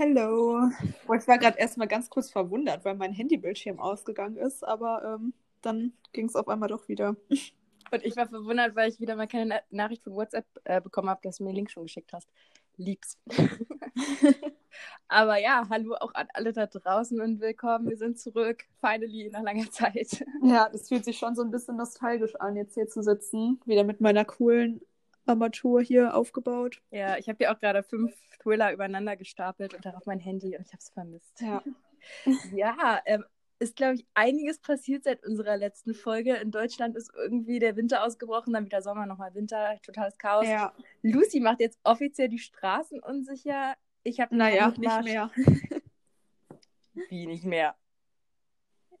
Hello. Ich war gerade erstmal ganz kurz verwundert, weil mein Handybildschirm ausgegangen ist, aber ähm, dann ging es auf einmal doch wieder. Und ich war verwundert, weil ich wieder mal keine Na Nachricht von WhatsApp äh, bekommen habe, dass du mir den Link schon geschickt hast. Lieb's. Aber ja, hallo auch an alle da draußen und willkommen. Wir sind zurück, finally, nach langer Zeit. Ja, das fühlt sich schon so ein bisschen nostalgisch an, jetzt hier zu sitzen. Wieder mit meiner coolen Armatur hier aufgebaut. Ja, ich habe hier auch gerade fünf Thriller übereinander gestapelt und darauf mein Handy und ich habe es vermisst. Ja. ja, ähm, ist, glaube ich, einiges passiert seit unserer letzten Folge. In Deutschland ist irgendwie der Winter ausgebrochen, dann wieder Sommer, nochmal Winter, totales Chaos. Ja. Lucy macht jetzt offiziell die Straßen unsicher. Ich habe Naja, nicht mehr. Wie nicht mehr?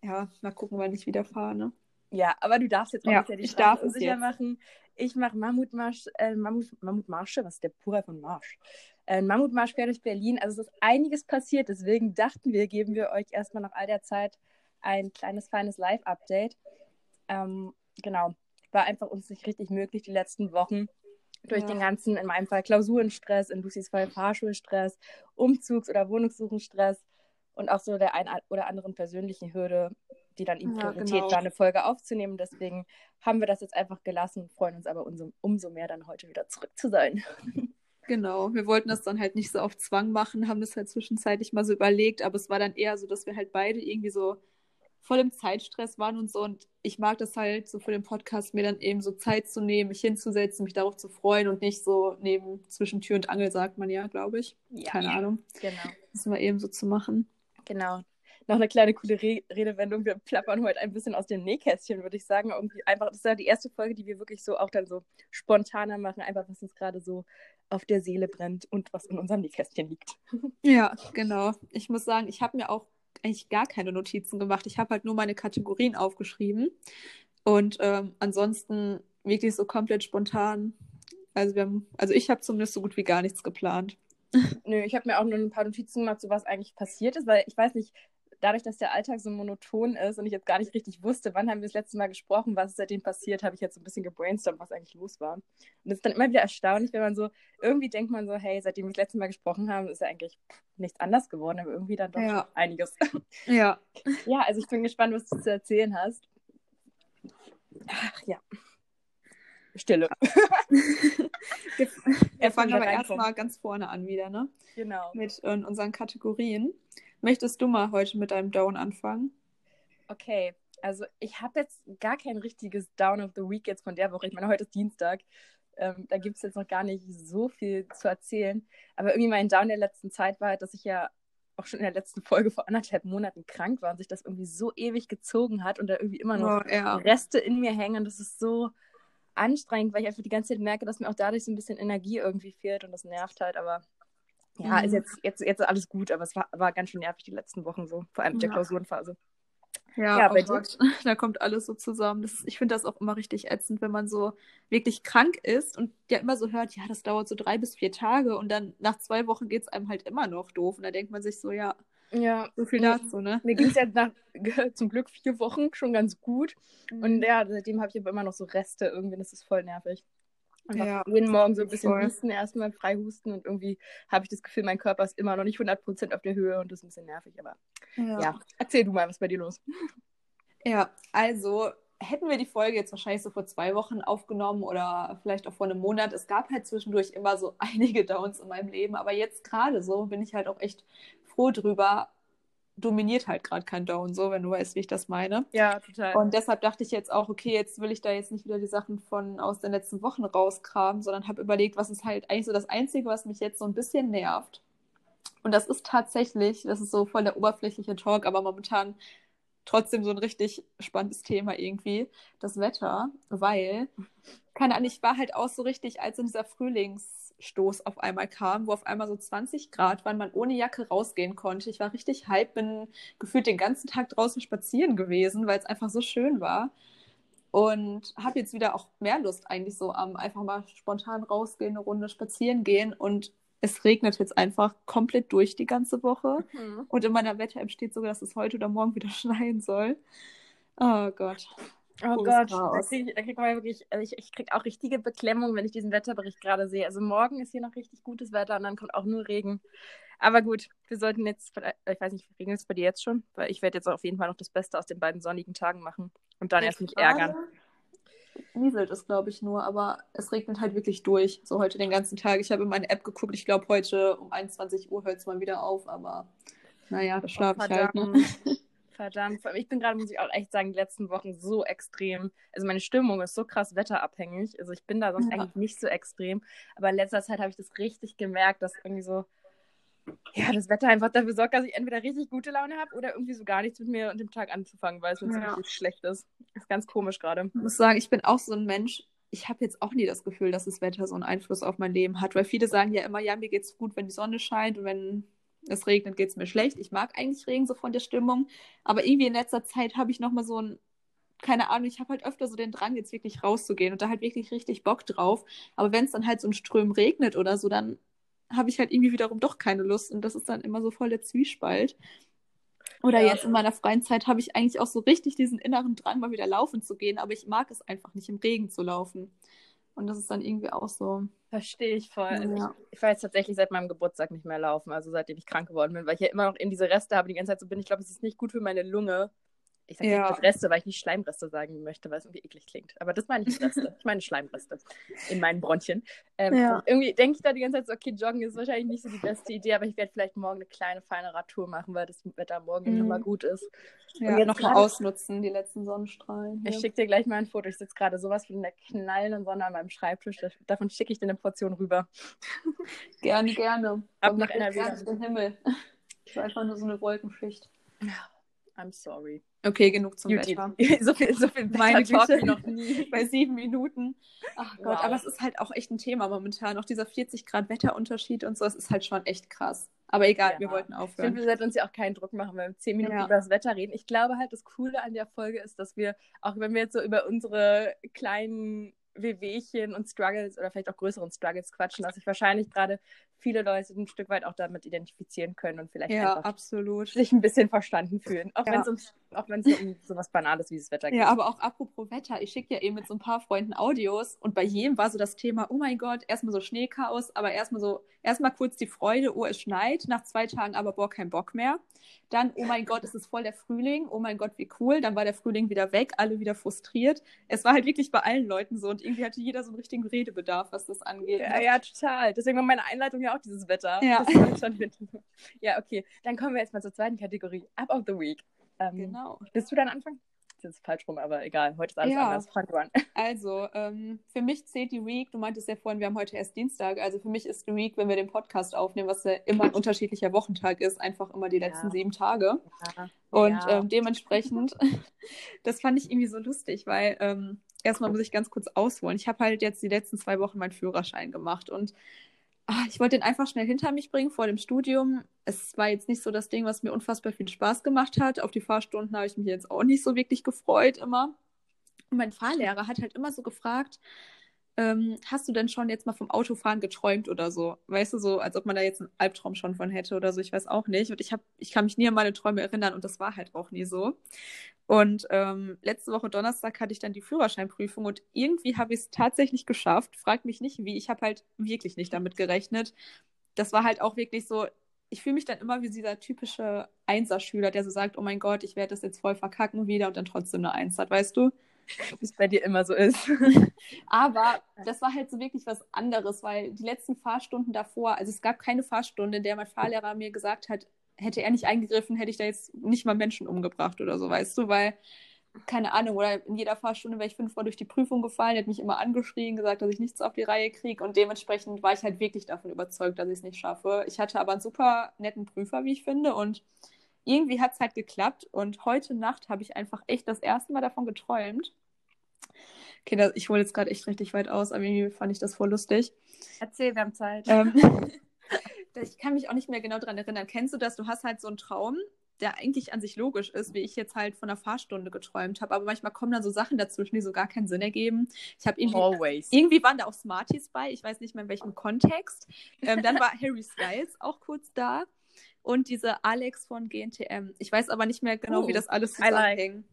Ja, mal gucken, wann ich wieder fahre, ne? Ja, aber du darfst jetzt Ja, offiziell die ich Straßen unsicher jetzt. machen. Ich mache Mammutmarsch, äh, Mammut, Mammutmarsche, was ist der Plural von Marsch? Äh, Mammutmarsch quer durch Berlin. Also es ist einiges passiert, deswegen dachten wir, geben wir euch erstmal nach all der Zeit ein kleines, feines Live-Update. Ähm, genau, war einfach uns nicht richtig möglich die letzten Wochen. Durch Ja. den ganzen, in meinem Fall Klausurenstress, in Lucys Fall Fahrschulstress, Umzugs- oder Wohnungssuchenstress und auch so der ein oder anderen persönlichen Hürde, die dann Ja, Priorität genau. war, eine Folge aufzunehmen. Deswegen haben wir das jetzt einfach gelassen, freuen uns aber umso, umso mehr, dann heute wieder zurück zu sein. Genau, wir wollten das dann halt nicht so auf Zwang machen, haben das halt zwischenzeitlich mal so überlegt, aber es war dann eher so, dass wir halt beide irgendwie so voll im Zeitstress waren und so. Und ich mag das halt so für den Podcast, mir dann eben so Zeit zu nehmen, mich hinzusetzen, mich darauf zu freuen und nicht so neben zwischen Tür und Angel, sagt man ja, glaube ich. Ja. Keine Ahnung. Genau. Das mal eben so zu machen. Genau. Noch eine kleine coole Re Redewendung. Wir plappern heute ein bisschen aus dem Nähkästchen, würde ich sagen. Irgendwie einfach, das ist ja die erste Folge, die wir wirklich so auch dann so spontaner machen, einfach was uns gerade so auf der Seele brennt und was in unserem Nähkästchen liegt. Ja, genau. Ich muss sagen, ich habe mir auch eigentlich gar keine Notizen gemacht. Ich habe halt nur meine Kategorien aufgeschrieben. Und ähm, ansonsten wirklich so komplett spontan. Also wir haben, also ich habe zumindest so gut wie gar nichts geplant. Nö, ich habe mir auch nur ein paar Notizen gemacht, so was eigentlich passiert ist, weil ich weiß nicht, dadurch, dass der Alltag so monoton ist und ich jetzt gar nicht richtig wusste, wann haben wir das letzte Mal gesprochen, was ist seitdem passiert, habe ich jetzt so ein bisschen gebrainstormt, was eigentlich los war. Und es ist dann immer wieder erstaunlich, wenn man so, irgendwie denkt man so, hey, seitdem wir das letzte Mal gesprochen haben, ist ja eigentlich nichts anders geworden, aber irgendwie dann doch Ja. einiges. Ja. ja, also ich bin gespannt, was du zu erzählen hast. Ach ja. Stille. Wir, fangen aber erstmal ganz vorne an wieder, ne? Genau. Mit äh, unseren Kategorien. Möchtest du mal heute mit deinem Down anfangen? Okay, also ich habe jetzt gar kein richtiges Down of the Week jetzt von der Woche. Ich meine, heute ist Dienstag. Ähm, da gibt es jetzt noch gar nicht so viel zu erzählen. Aber irgendwie mein Down der letzten Zeit war halt, dass ich ja auch schon in der letzten Folge vor anderthalb Monaten krank war und sich das irgendwie so ewig gezogen hat und da irgendwie immer noch Oh, ja. Reste in mir hängen. Und das ist so anstrengend, weil ich einfach die ganze Zeit merke, dass mir auch dadurch so ein bisschen Energie irgendwie fehlt und das nervt halt. Aber ja, Mhm. ist jetzt, jetzt, jetzt ist alles gut, aber es war, war ganz schön nervig die letzten Wochen so, vor allem mit der Ja. Klausurenphase. Ja, Ja, oh bei dir? Da kommt alles so zusammen. Das, ich finde das auch immer richtig ätzend, wenn man so wirklich krank ist und ja immer so hört, ja, das dauert so drei bis vier Tage und dann nach zwei Wochen geht es einem halt immer noch doof. Und da denkt man sich so, ja, Ja, so viel dazu, ne? mir ging es jetzt nach zum Glück vier Wochen schon ganz gut. Und ja, seitdem habe ich aber immer noch so Reste irgendwie, das ist voll nervig. Einfach Ja, jeden Morgen so ein bisschen voll. husten, erstmal frei husten und irgendwie habe ich das Gefühl, mein Körper ist immer noch nicht 100% auf der Höhe und das ist ein bisschen nervig, aber ja. ja. Erzähl du mal, was bei dir los? Ja, also hätten wir die Folge jetzt wahrscheinlich so vor zwei Wochen aufgenommen oder vielleicht auch vor einem Monat. Es gab halt zwischendurch immer so einige Downs in meinem Leben, aber jetzt gerade so bin ich halt auch echt froh drüber. Dominiert halt gerade kein Down, so, wenn du weißt, wie ich das meine. Ja, total. Und deshalb dachte ich jetzt auch, okay, jetzt will ich da jetzt nicht wieder die Sachen von aus den letzten Wochen rauskramen, sondern habe überlegt, was ist halt eigentlich so das Einzige, was mich jetzt so ein bisschen nervt. Und das ist tatsächlich, das ist so voll der oberflächliche Talk, aber momentan trotzdem so ein richtig spannendes Thema irgendwie, das Wetter, weil, keine Ahnung, ich war halt auch so richtig, als in dieser Frühlingsstoß auf einmal kam, wo auf einmal so 20 Grad waren, man ohne Jacke rausgehen konnte. Ich war richtig hype, bin gefühlt den ganzen Tag draußen spazieren gewesen, weil es einfach so schön war. Und habe jetzt wieder auch mehr Lust eigentlich so am einfach mal spontan rausgehen, eine Runde spazieren gehen. Und es regnet jetzt einfach komplett durch die ganze Woche. Mhm. Und in meiner Wetter-App steht sogar, dass es heute oder morgen wieder schneien soll. Oh Gott. Oh Gott, da krieg, ich- man ja wirklich, also ich, ich krieg auch richtige Beklemmung, wenn ich diesen Wetterbericht gerade sehe. Also morgen ist hier noch richtig gutes Wetter und dann kommt auch nur Regen. Aber gut, wir sollten jetzt, ich weiß nicht, regnet es bei dir jetzt schon? Weil ich werde jetzt auf jeden Fall noch das Beste aus den beiden sonnigen Tagen machen und dann erst mich ärgern. Nieselt es, glaube ich, nur, aber es regnet halt wirklich durch. So heute den ganzen Tag. Ich habe in meine App geguckt. Ich glaube, heute um 21 Uhr hört es mal wieder auf, aber naja, da schlafe ich halt. Ne? Verdammt. Ich bin gerade, muss ich auch echt sagen, die letzten Wochen so extrem. Also meine Stimmung ist so krass wetterabhängig. Also ich bin da sonst ja. eigentlich nicht so extrem. Aber in letzter Zeit habe ich das richtig gemerkt, dass irgendwie so, ja, das Wetter einfach dafür sorgt, dass ich entweder richtig gute Laune habe oder irgendwie so gar nichts mit mir und dem Tag anzufangen, weil es ja. richtig schlecht ist. Das ist ganz komisch gerade. Ich muss sagen, ich bin auch so ein Mensch. Ich habe jetzt auch nie das Gefühl, dass das Wetter so einen Einfluss auf mein Leben hat, weil viele sagen ja immer, ja, mir geht's gut, wenn die Sonne scheint und wenn es regnet, geht es mir schlecht. Ich mag eigentlich Regen so von der Stimmung. Aber irgendwie in letzter Zeit habe ich nochmal so ein, keine Ahnung, ich habe halt öfter so den Drang, jetzt wirklich rauszugehen und da halt wirklich richtig Bock drauf. Aber wenn es dann halt so ein Ström regnet oder so, dann habe ich halt irgendwie wiederum doch keine Lust. Und das ist dann immer so voll der Zwiespalt. Oder ja. jetzt in meiner freien Zeit habe ich eigentlich auch so richtig diesen inneren Drang, mal wieder laufen zu gehen, aber ich mag es einfach nicht, im Regen zu laufen. Und das ist dann irgendwie auch so. Verstehe ich voll. Also ja. ich, ich war jetzt tatsächlich seit meinem Geburtstag nicht mehr laufen, also seitdem ich krank geworden bin, weil ich ja immer noch in diese Reste habe die ganze Zeit so bin. Ich glaube, es ist nicht gut für meine Lunge. Ich sage ja. Reste, weil ich nicht Schleimreste sagen möchte, weil es irgendwie eklig klingt. Aber das meine ich Reste. ich meine Schleimreste in meinen Bronchien. Ähm, ja. Irgendwie denke ich da die ganze Zeit so, okay, Joggen ist wahrscheinlich nicht so die beste Idee, aber ich werde vielleicht morgen eine kleine, feine Radtour machen, weil das Wetter morgen mhm. immer gut ist. Ja, und jetzt noch mal ausnutzen, die letzten Sonnenstrahlen. Ich schicke dir gleich mal ein Foto. Ich sitze gerade sowas von der knallenden Sonne an meinem Schreibtisch. Davon schicke ich dir eine Portion rüber. gerne, gerne. Ab nach NRW. Den Himmel. Ich war einfach nur so eine Wolkenschicht. I'm sorry. Okay, genug zum Beauty. Wetter. so viel, so viel Meine Talk noch nie. Bei sieben Minuten. Ach Gott, wow. aber es ist halt auch echt ein Thema momentan. Auch dieser 40 Grad Wetterunterschied und so, das ist halt schon echt krass. Aber egal, ja. wir wollten aufhören. Ich finde, wir sollten uns ja auch keinen Druck machen, wenn wir zehn Minuten ja. über das Wetter reden. Ich glaube halt, das Coole an der Folge ist, dass wir, auch wenn wir jetzt so über unsere kleinen Wehwehchen und Struggles oder vielleicht auch größeren Struggles quatschen, dass sich wahrscheinlich gerade viele Leute ein Stück weit auch damit identifizieren können und vielleicht ja, absolut. sich ein bisschen verstanden fühlen. Auch ja. wenn es auch wenn es um sowas Banales wie das Wetter geht. Ja, aber auch apropos Wetter, ich schicke ja eben mit so ein paar Freunden Audios und bei jedem war so das Thema, oh mein Gott, erstmal so Schneechaos, aber erstmal so, erstmal kurz die Freude, oh, es schneit, nach zwei Tagen aber boah, kein Bock mehr. Dann, oh mein Gott, es ist voll der Frühling, oh mein Gott, wie cool. Dann war der Frühling wieder weg, alle wieder frustriert. Es war halt wirklich bei allen Leuten so und irgendwie hatte jeder so einen richtigen Redebedarf, was das angeht. Ja, ja total. Deswegen war meine Einleitung ja auch dieses Wetter. Ja. ja, okay. Dann kommen wir jetzt mal zur zweiten Kategorie. Up of the Week. Ähm, genau. Bist du dann Anfang? Das ist falsch rum, aber egal. Heute ist alles ja. anders. Fang an. Also, ähm, für mich zählt die Week, du meintest ja vorhin, wir haben heute erst Dienstag. Also für mich ist die Week, wenn wir den Podcast aufnehmen, was ja immer ein unterschiedlicher Wochentag ist, einfach immer die letzten ja. sieben Tage. Ja. Und ähm, dementsprechend, das fand ich irgendwie so lustig, weil ähm, erstmal muss ich ganz kurz ausholen. Ich habe halt jetzt die letzten zwei Wochen meinen Führerschein gemacht und ach, ich wollte den einfach schnell hinter mich bringen vor dem Studium. Es war jetzt nicht so das Ding, was mir unfassbar viel Spaß gemacht hat. Auf die Fahrstunden habe ich mich jetzt auch nicht so wirklich gefreut immer. Und mein Fahrlehrer hat halt immer so gefragt, ähm, hast du denn schon jetzt mal vom Autofahren geträumt oder so? Weißt du, so, als ob man da jetzt einen Albtraum schon von hätte oder so, ich weiß auch nicht. Und ich habe, ich kann mich nie an meine Träume erinnern und das war halt auch nie so. Und ähm, letzte Woche Donnerstag hatte ich dann die Führerscheinprüfung und irgendwie habe ich es tatsächlich geschafft. Frag mich nicht wie, ich habe halt wirklich nicht damit gerechnet. Das war halt auch wirklich so, ich fühle mich dann immer wie dieser typische Einserschüler, der so sagt, oh mein Gott, ich werde das jetzt voll verkacken wieder und dann trotzdem eine Eins hat, weißt du? Wie es bei dir immer so ist. Aber das war halt so wirklich was anderes, weil die letzten Fahrstunden davor, also es gab keine Fahrstunde, in der mein Fahrlehrer mir gesagt hat, hätte er nicht eingegriffen, hätte ich da jetzt nicht mal Menschen umgebracht oder so, weißt du, weil keine Ahnung, oder in jeder Fahrstunde wäre ich fünfmal durch die Prüfung gefallen, hat mich immer angeschrien, gesagt, dass ich nichts auf die Reihe kriege und dementsprechend war ich halt wirklich davon überzeugt, dass ich es nicht schaffe. Ich hatte aber einen super netten Prüfer, wie ich finde, und irgendwie hat es halt geklappt und heute Nacht habe ich einfach echt das erste Mal davon geträumt. Okay, ich hole jetzt gerade echt richtig weit aus, aber irgendwie fand ich das voll lustig. Erzähl, wir haben Zeit. Ähm, ich kann mich auch nicht mehr genau daran erinnern. Kennst du das? Du hast halt so einen Traum, der eigentlich an sich logisch ist, wie ich jetzt halt von einer Fahrstunde geträumt habe. Aber manchmal kommen dann so Sachen dazwischen, die so gar keinen Sinn ergeben. Ich habe irgendwie, Always. irgendwie waren da auch Smarties bei. Ich weiß nicht mehr in welchem Kontext. Ähm, dann war Harry Styles auch kurz da und diese Alex von GNTM. Ich weiß aber nicht mehr genau, oh, wie das alles zusammenhängt.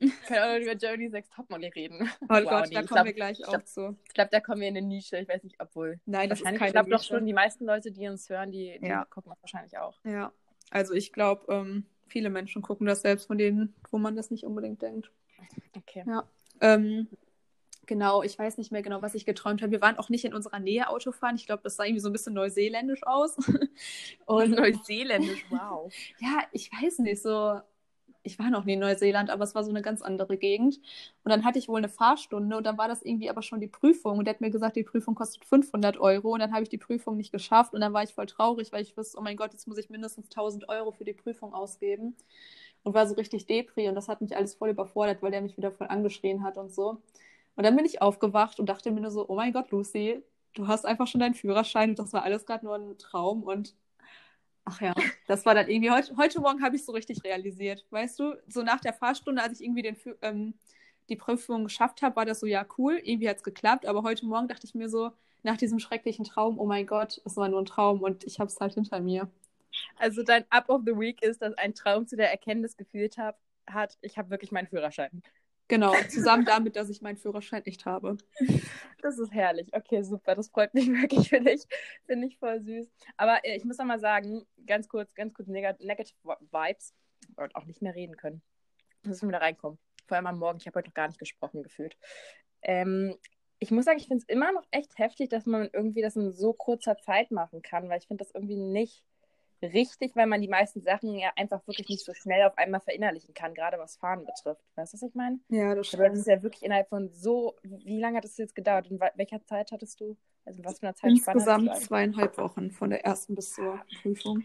Können auch noch über Jodie Sex Topmodel reden. Oh wow, Gott, nee, da kommen glaub, wir gleich auch zu. Ich glaube, da kommen wir in eine Nische. Ich weiß nicht, obwohl. Nein, das ist keine Ich glaube doch schon, die meisten Leute, die uns hören, die, die ja. gucken das wahrscheinlich auch. Ja, also ich glaube, ähm, viele Menschen gucken das selbst von denen, wo man das nicht unbedingt denkt. Okay. Ja. Ähm, genau, ich weiß nicht mehr genau, was ich geträumt habe. Wir waren auch nicht in unserer Nähe Autofahren. Ich glaube, das sah irgendwie so ein bisschen neuseeländisch aus. Und neuseeländisch, wow. ja, ich weiß nicht, so ich war noch nie in Neuseeland, aber es war so eine ganz andere Gegend. Und dann hatte ich wohl eine Fahrstunde und dann war das irgendwie aber schon die Prüfung. Und der hat mir gesagt, die Prüfung kostet 500 Euro. Und dann habe ich die Prüfung nicht geschafft. Und dann war ich voll traurig, weil ich wusste, oh mein Gott, jetzt muss ich mindestens 1000 Euro für die Prüfung ausgeben. Und war so richtig Depri. Und das hat mich alles voll überfordert, weil der mich wieder voll angeschrien hat und so. Und dann bin ich aufgewacht und dachte mir nur so, oh mein Gott, Lucy, du hast einfach schon deinen Führerschein und das war alles gerade nur ein Traum. Und Ach ja, das war dann irgendwie heute, heute Morgen habe ich so richtig realisiert. Weißt du, so nach der Fahrstunde, als ich irgendwie den, ähm, die Prüfung geschafft habe, war das so, ja, cool, irgendwie hat es geklappt. Aber heute Morgen dachte ich mir so, nach diesem schrecklichen Traum, oh mein Gott, es war nur ein Traum und ich habe es halt hinter mir. Also dein Up of the Week ist, dass ein Traum zu der Erkenntnis geführt hat, ich habe wirklich meinen Führerschein. Genau, zusammen damit, dass ich meinen Führerschein nicht habe. Das ist herrlich. Okay, super. Das freut mich wirklich für dich. Finde ich voll süß. Aber äh, ich muss noch mal sagen, ganz kurz, ganz kurz Neg Negative Vibes. Ich wollte auch nicht mehr reden können. Müssen wir wieder reinkommen. Vor allem am Morgen. Ich habe heute noch gar nicht gesprochen gefühlt. Ähm, ich muss sagen, ich finde es immer noch echt heftig, dass man irgendwie das in so kurzer Zeit machen kann, weil ich finde das irgendwie nicht richtig, weil man die meisten Sachen ja einfach wirklich nicht so schnell auf einmal verinnerlichen kann, gerade was Fahren betrifft. Weißt du, was ich meine? Ja, das stimmt. Aber das ist ja wirklich innerhalb von so, wie lange hat das jetzt gedauert? In welcher Zeit hattest du? Also was für eine Zeit? Insgesamt zweieinhalb Wochen von der ersten bis zur Prüfung.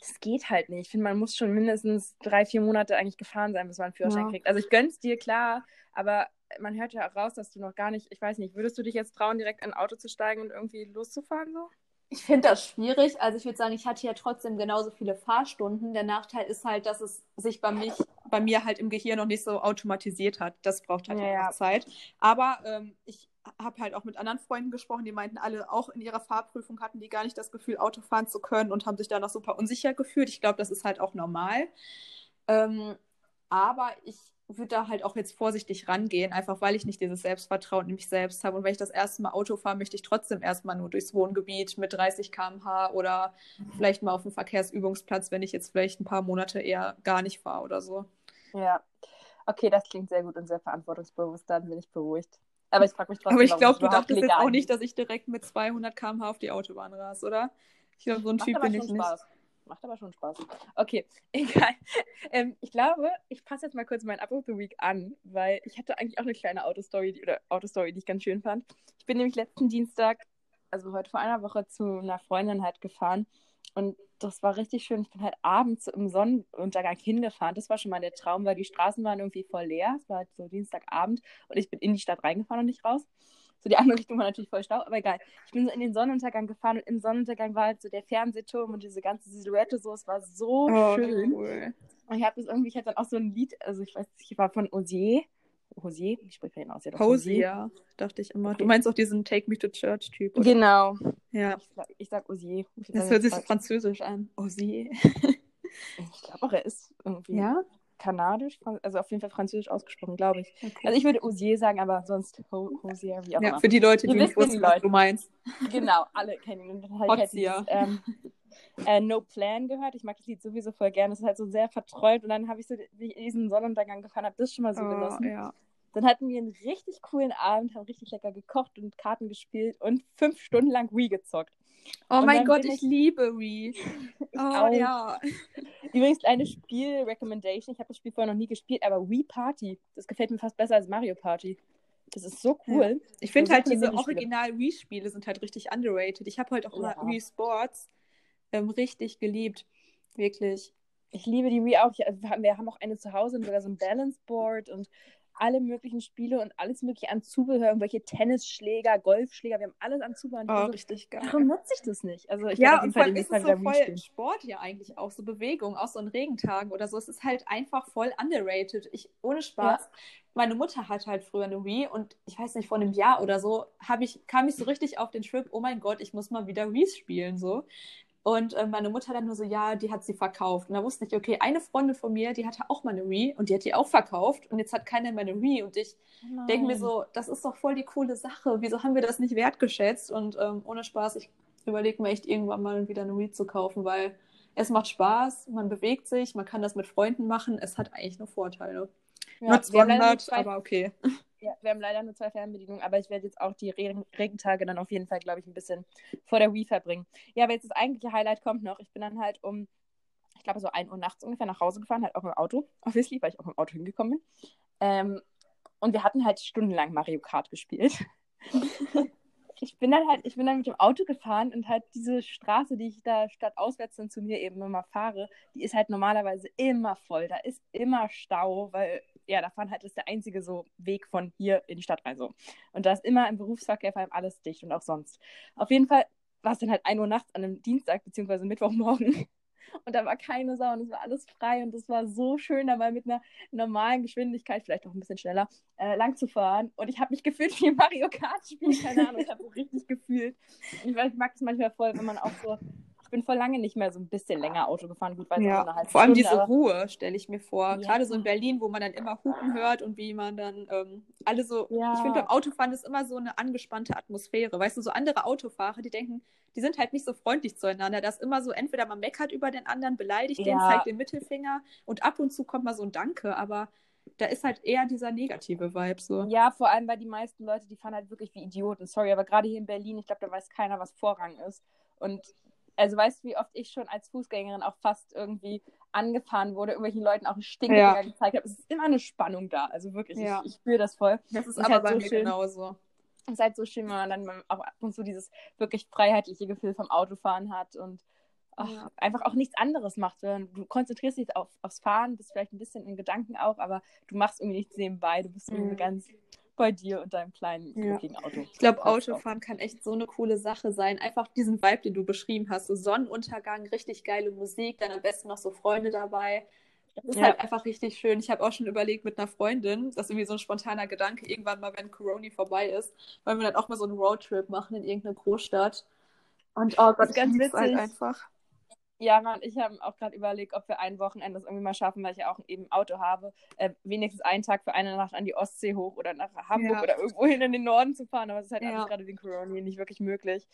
Das geht halt nicht. Ich finde, man muss schon mindestens drei, vier Monate eigentlich gefahren sein, bis man einen Führerschein ja. kriegt. Also ich gönn's dir, klar, aber man hört ja auch raus, dass du noch gar nicht, ich weiß nicht, würdest du dich jetzt trauen, direkt in ein Auto zu steigen und irgendwie loszufahren so? Ich finde das schwierig. Also ich würde sagen, ich hatte ja trotzdem genauso viele Fahrstunden. Der Nachteil ist halt, dass es sich bei, mich, bei mir halt im Gehirn noch nicht so automatisiert hat. Das braucht halt ja, auch Zeit. Aber ähm, ich habe halt auch mit anderen Freunden gesprochen, die meinten alle auch in ihrer Fahrprüfung hatten die gar nicht das Gefühl, Auto fahren zu können und haben sich danach super unsicher gefühlt. Ich glaube, das ist halt auch normal. Ähm, aber ich würde da halt auch jetzt vorsichtig rangehen, einfach weil ich nicht dieses Selbstvertrauen in mich selbst habe. Und wenn ich das erste Mal Auto fahre, möchte ich trotzdem erstmal nur durchs Wohngebiet mit 30 km/h oder vielleicht mal auf dem Verkehrsübungsplatz, wenn ich jetzt vielleicht ein paar Monate eher gar nicht fahre oder so. Ja, okay, das klingt sehr gut und sehr verantwortungsbewusst, dann bin ich beruhigt. Aber ich frage mich trotzdem, Aber ich glaube, du dachtest jetzt auch nicht, dass ich direkt mit 200 km/h auf die Autobahn ras, oder? Ich glaube, so ein Macht Typ bin ich Spaß. nicht. Macht aber schon Spaß. Okay, egal. Ähm, ich glaube, ich passe jetzt mal kurz mein Up of the Week an, weil ich hatte eigentlich auch eine kleine Autostory oder Autostory, die ich ganz schön fand. Ich bin nämlich letzten Dienstag, also heute vor einer Woche, zu einer Freundin halt gefahren und das war richtig schön. Ich bin halt abends im Sonnenuntergang hingefahren. Das war schon mal der Traum, weil die Straßen waren irgendwie voll leer. Es war halt so Dienstagabend und ich bin in die Stadt reingefahren und nicht raus. So die andere Richtung war natürlich voll Stau, aber egal. Ich bin so in den Sonnenuntergang gefahren und im Sonnenuntergang war halt so der Fernsehturm und diese ganze Silhouette so. Es war so oh, schön. Cool. Und ich habe das irgendwie, ich hatte dann auch so ein Lied, also ich weiß nicht, ich war von Osier. Osier? Ich spreche ihn aus. Ja, Hosier, dachte ich immer. Okay. Du meinst auch diesen Take Me to Church Typ, oder? Genau. Ja. Ich sag, ich sag Osier. Ich das hört sich so französisch an. Osier. ich glaube auch, er ist irgendwie. Ja? Kanadisch, also auf jeden Fall französisch ausgesprochen, glaube ich. Okay. Also ich würde Osier sagen, aber sonst Hosier, wie auch ja, immer. Für die Leute, die nicht wissen, was du meinst. Genau, alle kennen ihn. Halt dieses, ähm, äh, No Plan gehört. Ich mag das Lied sowieso voll gerne. Es ist halt so sehr vertreut und dann habe ich so diesen Sonnenuntergang gefahren, habe das schon mal so oh, genossen. Ja. Dann hatten wir einen richtig coolen Abend, haben richtig lecker gekocht und Karten gespielt und fünf Stunden lang Wii gezockt. Oh und mein Gott, ich, ich, liebe Wii. oh auch. ja. Übrigens, eine Spiel-Recommendation. Ich habe das Spiel vorher noch nie gespielt, aber Wii Party, das gefällt mir fast besser als Mario Party. Das ist so cool. Ja. Ich finde halt, diese Original-Wii-Spiele sind halt richtig underrated. Ich habe halt auch immer ja. Wii Sports ähm, richtig geliebt. Wirklich. Ich liebe die Wii auch. Wir haben auch eine zu Hause und sogar so ein Balance Board und alle möglichen Spiele und alles mögliche an Zubehör, irgendwelche Tennisschläger, Golfschläger, wir haben alles an Zubehör. Oh, so, richtig geil. Warum nutze ich das nicht? Also ich ja, und vor allem ist es so voll Sport ja eigentlich auch, so Bewegung, auch so in Regentagen oder so. Es ist halt einfach voll underrated. Ich, ohne Spaß. Ja. Meine Mutter hat halt früher eine Wii und ich weiß nicht, vor einem Jahr oder so, ich, kam ich so richtig auf den Trip, oh mein Gott, ich muss mal wieder Wii spielen, so. Und äh, meine Mutter dann nur so, ja, die hat sie verkauft. Und da wusste ich, okay, eine Freundin von mir, die hatte auch mal eine Wii und die hat die auch verkauft und jetzt hat keiner mehr eine Wii. Und ich denke mir so, das ist doch voll die coole Sache. Wieso haben wir das nicht wertgeschätzt? Und ähm, ohne Spaß, ich überlege mir echt irgendwann mal wieder eine Wii zu kaufen, weil es macht Spaß, man bewegt sich, man kann das mit Freunden machen. Es hat eigentlich nur Vorteile. Ja, nur 200, aber okay. Ja, wir haben leider nur zwei Fernbedienungen, aber ich werde jetzt auch die Regen Regentage dann auf jeden Fall, glaube ich, ein bisschen vor der Wii verbringen. Ja, aber jetzt das eigentliche Highlight kommt noch. Ich bin dann halt um, ich glaube, so 1 Uhr nachts ungefähr nach Hause gefahren, halt auch im Auto, obviously, weil ich auch im Auto hingekommen bin. Ähm, und wir hatten halt stundenlang Mario Kart gespielt. ich bin dann halt, ich bin dann mit dem Auto gefahren und halt diese Straße, die ich da statt auswärts dann zu mir eben immer fahre, die ist halt normalerweise immer voll. Da ist immer Stau, weil ja, da fahren halt, das ist der einzige so Weg von hier in die Stadt rein so. Und da ist immer im Berufsverkehr vor allem alles dicht und auch sonst. Auf jeden Fall war es dann halt 1 Uhr nachts an einem Dienstag beziehungsweise Mittwochmorgen. Und da war keine Sau und es war alles frei und es war so schön, dabei mit einer normalen Geschwindigkeit, vielleicht auch ein bisschen schneller, äh, lang zu fahren. Und ich habe mich gefühlt wie Mario Kart spielen, keine Ahnung, ich habe so richtig gefühlt. Ich, weiß, ich mag es manchmal voll, wenn man auch so ich bin vor lange nicht mehr so ein bisschen länger Auto gefahren. Gut, weil ja, eine vor allem Stunde, diese. Ruhe stelle ich mir vor. Ja. Gerade so in Berlin, wo man dann immer Hupen hört und wie man dann ähm, alle so. Ja. Ich finde, beim Autofahren ist immer so eine angespannte Atmosphäre. Weißt du, so andere Autofahrer, die denken, die sind halt nicht so freundlich zueinander. Das ist immer so, entweder man meckert über den anderen, beleidigt ja. den, zeigt den Mittelfinger und ab und zu kommt mal so ein Danke, aber da ist halt eher dieser negative Vibe so. Ja, vor allem, weil die meisten Leute, die fahren halt wirklich wie Idioten. Sorry, aber gerade hier in Berlin, ich glaube, da weiß keiner, was Vorrang ist. Und also weißt du, wie oft ich schon als Fußgängerin auch fast irgendwie angefahren wurde, irgendwelchen Leuten auch einen Stinkefinger ja. gezeigt habe. Es ist immer eine Spannung da. Also wirklich, ja. ich, ich spüre das voll. Das ist, ist aber halt bei so mir schön. genauso. Es ist halt so schön, wenn man dann auch ab und zu dieses wirklich freiheitliche Gefühl vom Autofahren hat und ach, ja. einfach auch nichts anderes macht. Du konzentrierst dich auf, aufs Fahren, bist vielleicht ein bisschen in Gedanken auch, aber du machst irgendwie nichts nebenbei. Du bist irgendwie mhm. ganz bei dir und deinem kleinen, glücklichen ja. Auto. Ich glaube, Autofahren kann echt so eine coole Sache sein. Einfach diesen Vibe, den du beschrieben hast. So Sonnenuntergang, richtig geile Musik, dann am besten noch so Freunde dabei. Das ist ja. halt einfach richtig schön. Ich habe auch schon überlegt mit einer Freundin, das ist irgendwie so ein spontaner Gedanke, irgendwann mal, wenn Corona vorbei ist, wollen wir dann auch mal so einen Roadtrip machen in irgendeine Großstadt. Und oh Gott, ganz halt witzig. Halt einfach. Ja, Mann, ich habe auch gerade überlegt, ob wir ein Wochenende das irgendwie mal schaffen, weil ich ja auch eben ein Auto habe, äh, wenigstens einen Tag für eine Nacht an die Ostsee hoch oder nach Hamburg ja. oder irgendwo hin in den Norden zu fahren. Aber es ist halt ja. alles gerade wegen Corona nicht wirklich möglich.